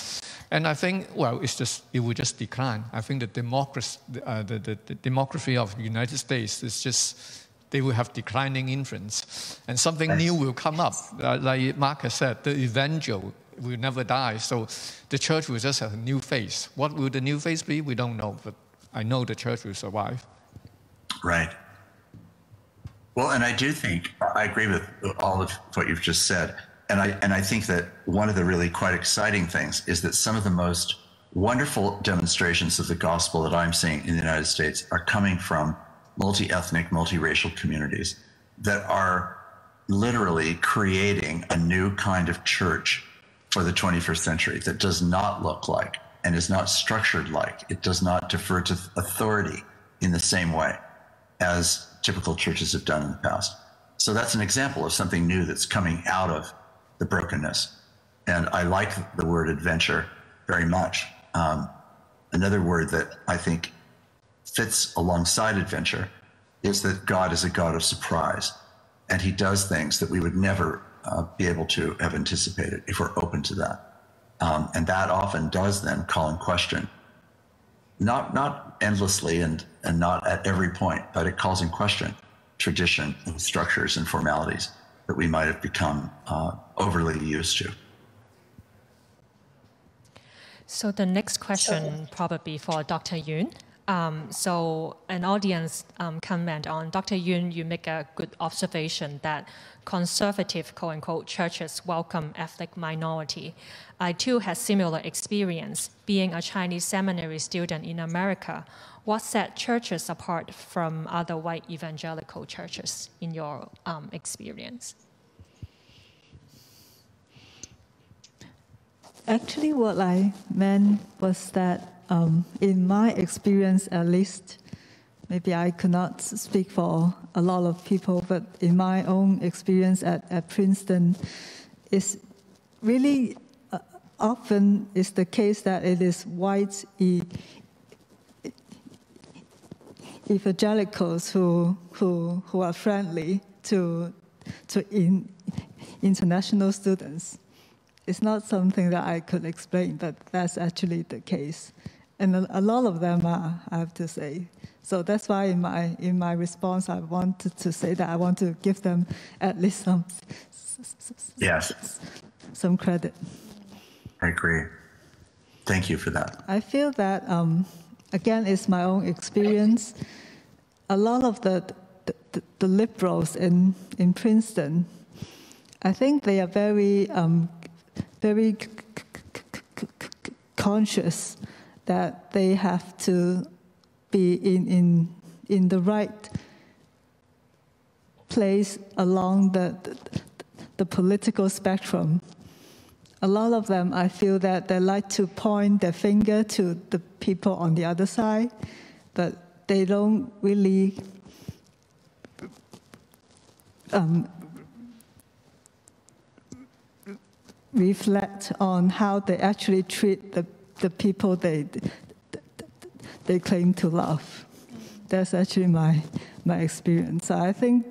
And I think, well, it's just, it will just decline. I think the democracy, uh, the, the, the demography of the United States is just they will have declining influence. And something new will come up. Uh, like Mark has said, the evangel will never die. So the church will just have a new face. What will the new face be? We don't know, but I know the church will survive. Right. Well, and I do think, I agree with all of what you've just said. and I and I think that one of the really quite exciting things is that some of the most wonderful demonstrations of the gospel that I'm seeing in the United States are coming from multi-ethnic, multiracial communities that are literally creating a new kind of church for the 21st century that does not look like and is not structured like it does not defer to authority in the same way as typical churches have done in the past. So that's an example of something new that's coming out of the brokenness. And I like the word adventure very much. Um, another word that I think fits alongside adventure is that God is a God of surprise. And he does things that we would never uh, be able to have anticipated if we're open to that. Um, and that often does then call in question, not, not endlessly and, and not at every point, but it calls in question tradition and structures and formalities that we might have become uh, overly used to. So the next question probably for Dr. Yeung. Um, so an audience um, comment on Dr. Yeung, you make a good observation that conservative quote unquote churches welcome ethnic minority. I too had similar experience being a Chinese seminary student in America. What set churches apart from other white evangelical churches in your um, experience? Actually, what I meant was that, um, in my experience at least, maybe I could not speak for a lot of people, but in my own experience at, at Princeton, it's really uh, often is the case that it is white e- evangelicals who, who, who are friendly to, to in, international students it's not something that I could explain, but that's actually the case. And a, lot of them are, I have to say. So that's why in my, in my response, I wanted to say that I want to give them at least some, yes. some credit. I agree. Thank you for that. I feel that, um, again, it's my own experience. A lot of the, the, the, the liberals in, in Princeton, I think they are very um, very conscious that they have to be in, in, in the right place along the, the, the political spectrum. A lot of them, I feel that they like to point their finger to the people on the other side, but they don't really um, reflect on how they actually treat the, the people they, they claim to love. That's actually my, my experience. I think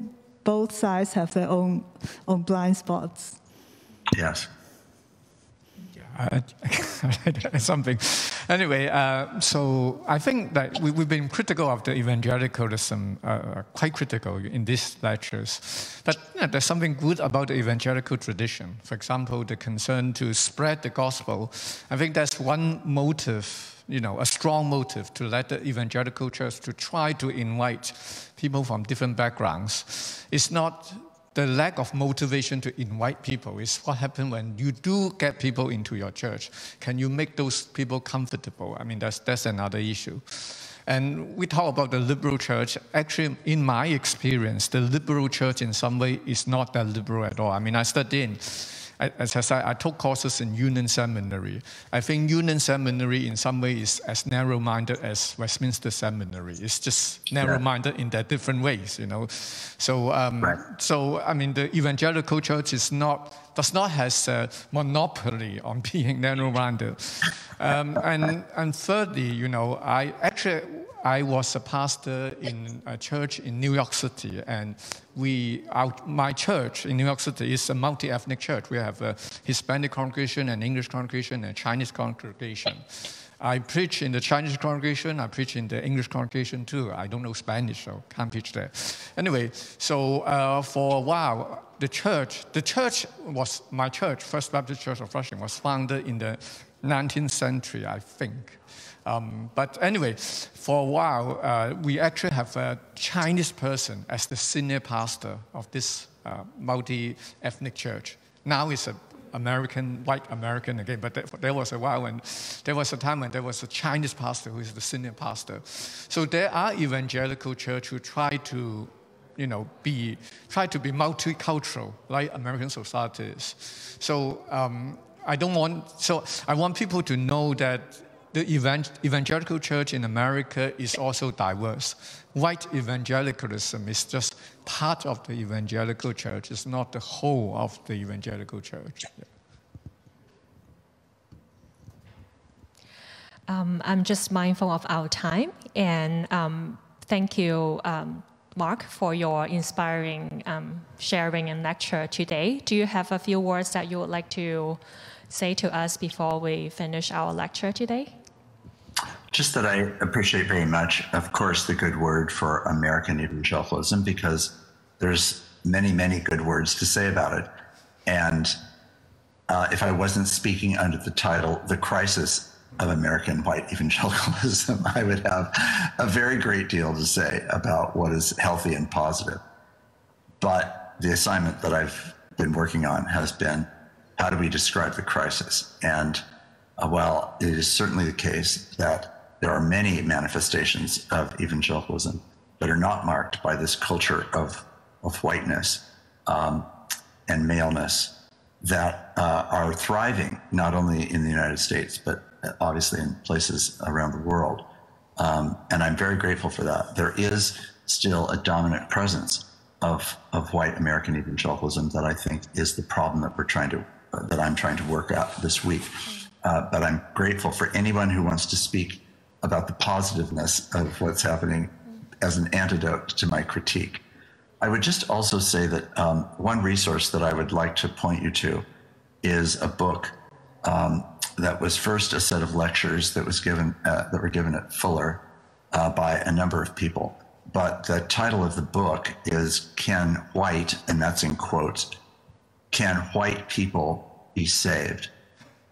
both sides have their own, own blind spots. Yes. Uh, something. Anyway, uh, so I think that we, have been critical of the evangelicalism, uh, quite critical in these lectures. But there's something good about the evangelical tradition. For example, the concern to spread the gospel. I think that's one motive, you know, a strong motive to let the evangelical church to try to invite people from different backgrounds. It's not the lack of motivation to invite people is what happens when you do get people into your church. Can you make those people comfortable? I mean, that's, that's another issue. And we talk about the liberal church. Actually, in my experience, the liberal church in some way is not that liberal at all. I mean, I studied in as I said, I took courses in Union Seminary. I think Union Seminary, in some way, is as narrow-minded as Westminster Seminary. It's just narrow-minded yeah. in their different ways, you know. So, um, right. so I mean, the evangelical church is not does not has a monopoly on being narrow-minded. Um, and and thirdly, you know, I actually I was a pastor in a church in New York City, and we, our, my church in New York City is a multi-ethnic church. We have a Hispanic congregation, an English congregation, and a Chinese congregation. I preach in the Chinese congregation. I preach in the English congregation too. I don't know Spanish, so can't preach there. Anyway, so uh, for a while, the church, the church was my church, First Baptist Church of Flushing, was founded in the 19th century, I think. Um, but anyway, for a while, uh, we actually have a Chinese person as the senior pastor of this uh, multi ethnic church. now it's an American, white American again, but there, there, was a while when there was a time when there was a Chinese pastor who is the senior pastor. So there are evangelical church who try to, you know, be try to be multicultural like American societies. So um, I don't want so I want people to know that the evangelical church in America is also diverse. White evangelicalism is just part of the evangelical church, it's not the whole of the evangelical church. Um, I'm just mindful of our time, and um, thank you, um, Mark, for your inspiring um, sharing and lecture today. Do you have a few words that you would like to say to us before we finish our lecture today? Just that I appreciate very much, of course, the good word for American evangelicalism because there's many, many good words to say about it. And uh, if I wasn't speaking under the title, The Crisis of American White Evangelicalism, I would have a very great deal to say about what is healthy and positive. But the assignment that I've been working on has been how do we describe the crisis? And uh, while it is certainly the case that there are many manifestations of evangelicalism that are not marked by this culture of, of whiteness um, and maleness that uh, are thriving not only in the United States, but obviously in places around the world. Um, and I'm very grateful for that. There is still a dominant presence of, of white American evangelicalism that I think is the problem that we're trying to, uh, that I'm trying to work out this week. Uh, but I'm grateful for anyone who wants to speak about the positiveness of what's happening as an antidote to my critique. I would just also say that um, one resource that I would like to point you to is a book um, that was first a set of lectures that was given uh, that were given at Fuller uh, by a number of people. But the title of the book is "Can White?" and that's in quotes. Can white people be saved?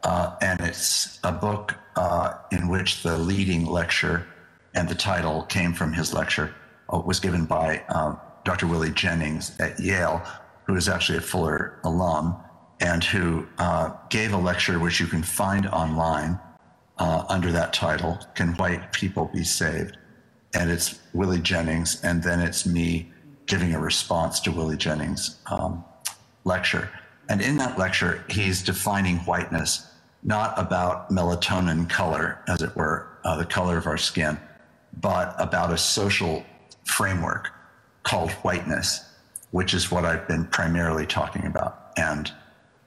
Uh, and it's a book uh, in which the leading lecture and the title came from his lecture uh, was given by um, Dr. Willie Jennings at Yale, who is actually a Fuller alum and who uh, gave a lecture which you can find online uh, under that title Can White People Be Saved? And it's Willie Jennings, and then it's me giving a response to Willie Jennings' um, lecture. And in that lecture, he's defining whiteness not about melatonin color, as it were, uh, the color of our skin, but about a social framework called whiteness, which is what I've been primarily talking about. And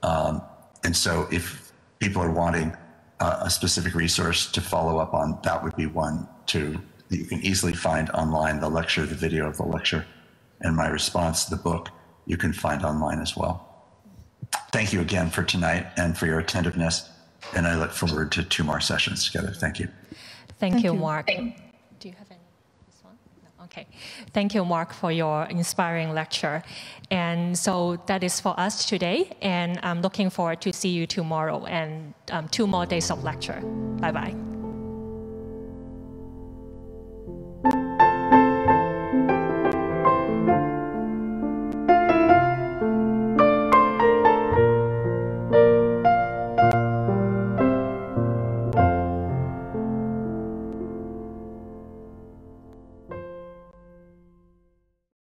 um, and so, if people are wanting uh, a specific resource to follow up on, that would be one to you can easily find online the lecture, the video of the lecture, and my response to the book. You can find online as well. Thank you again for tonight and for your attentiveness. And I look forward to two more sessions together. Thank you. Thank, Thank you, you, Mark. Do you have any? This one? No. Okay. Thank you, Mark, for your inspiring lecture. And so that is for us today. And I'm looking forward to see you tomorrow and um, two more days of lecture. Bye bye.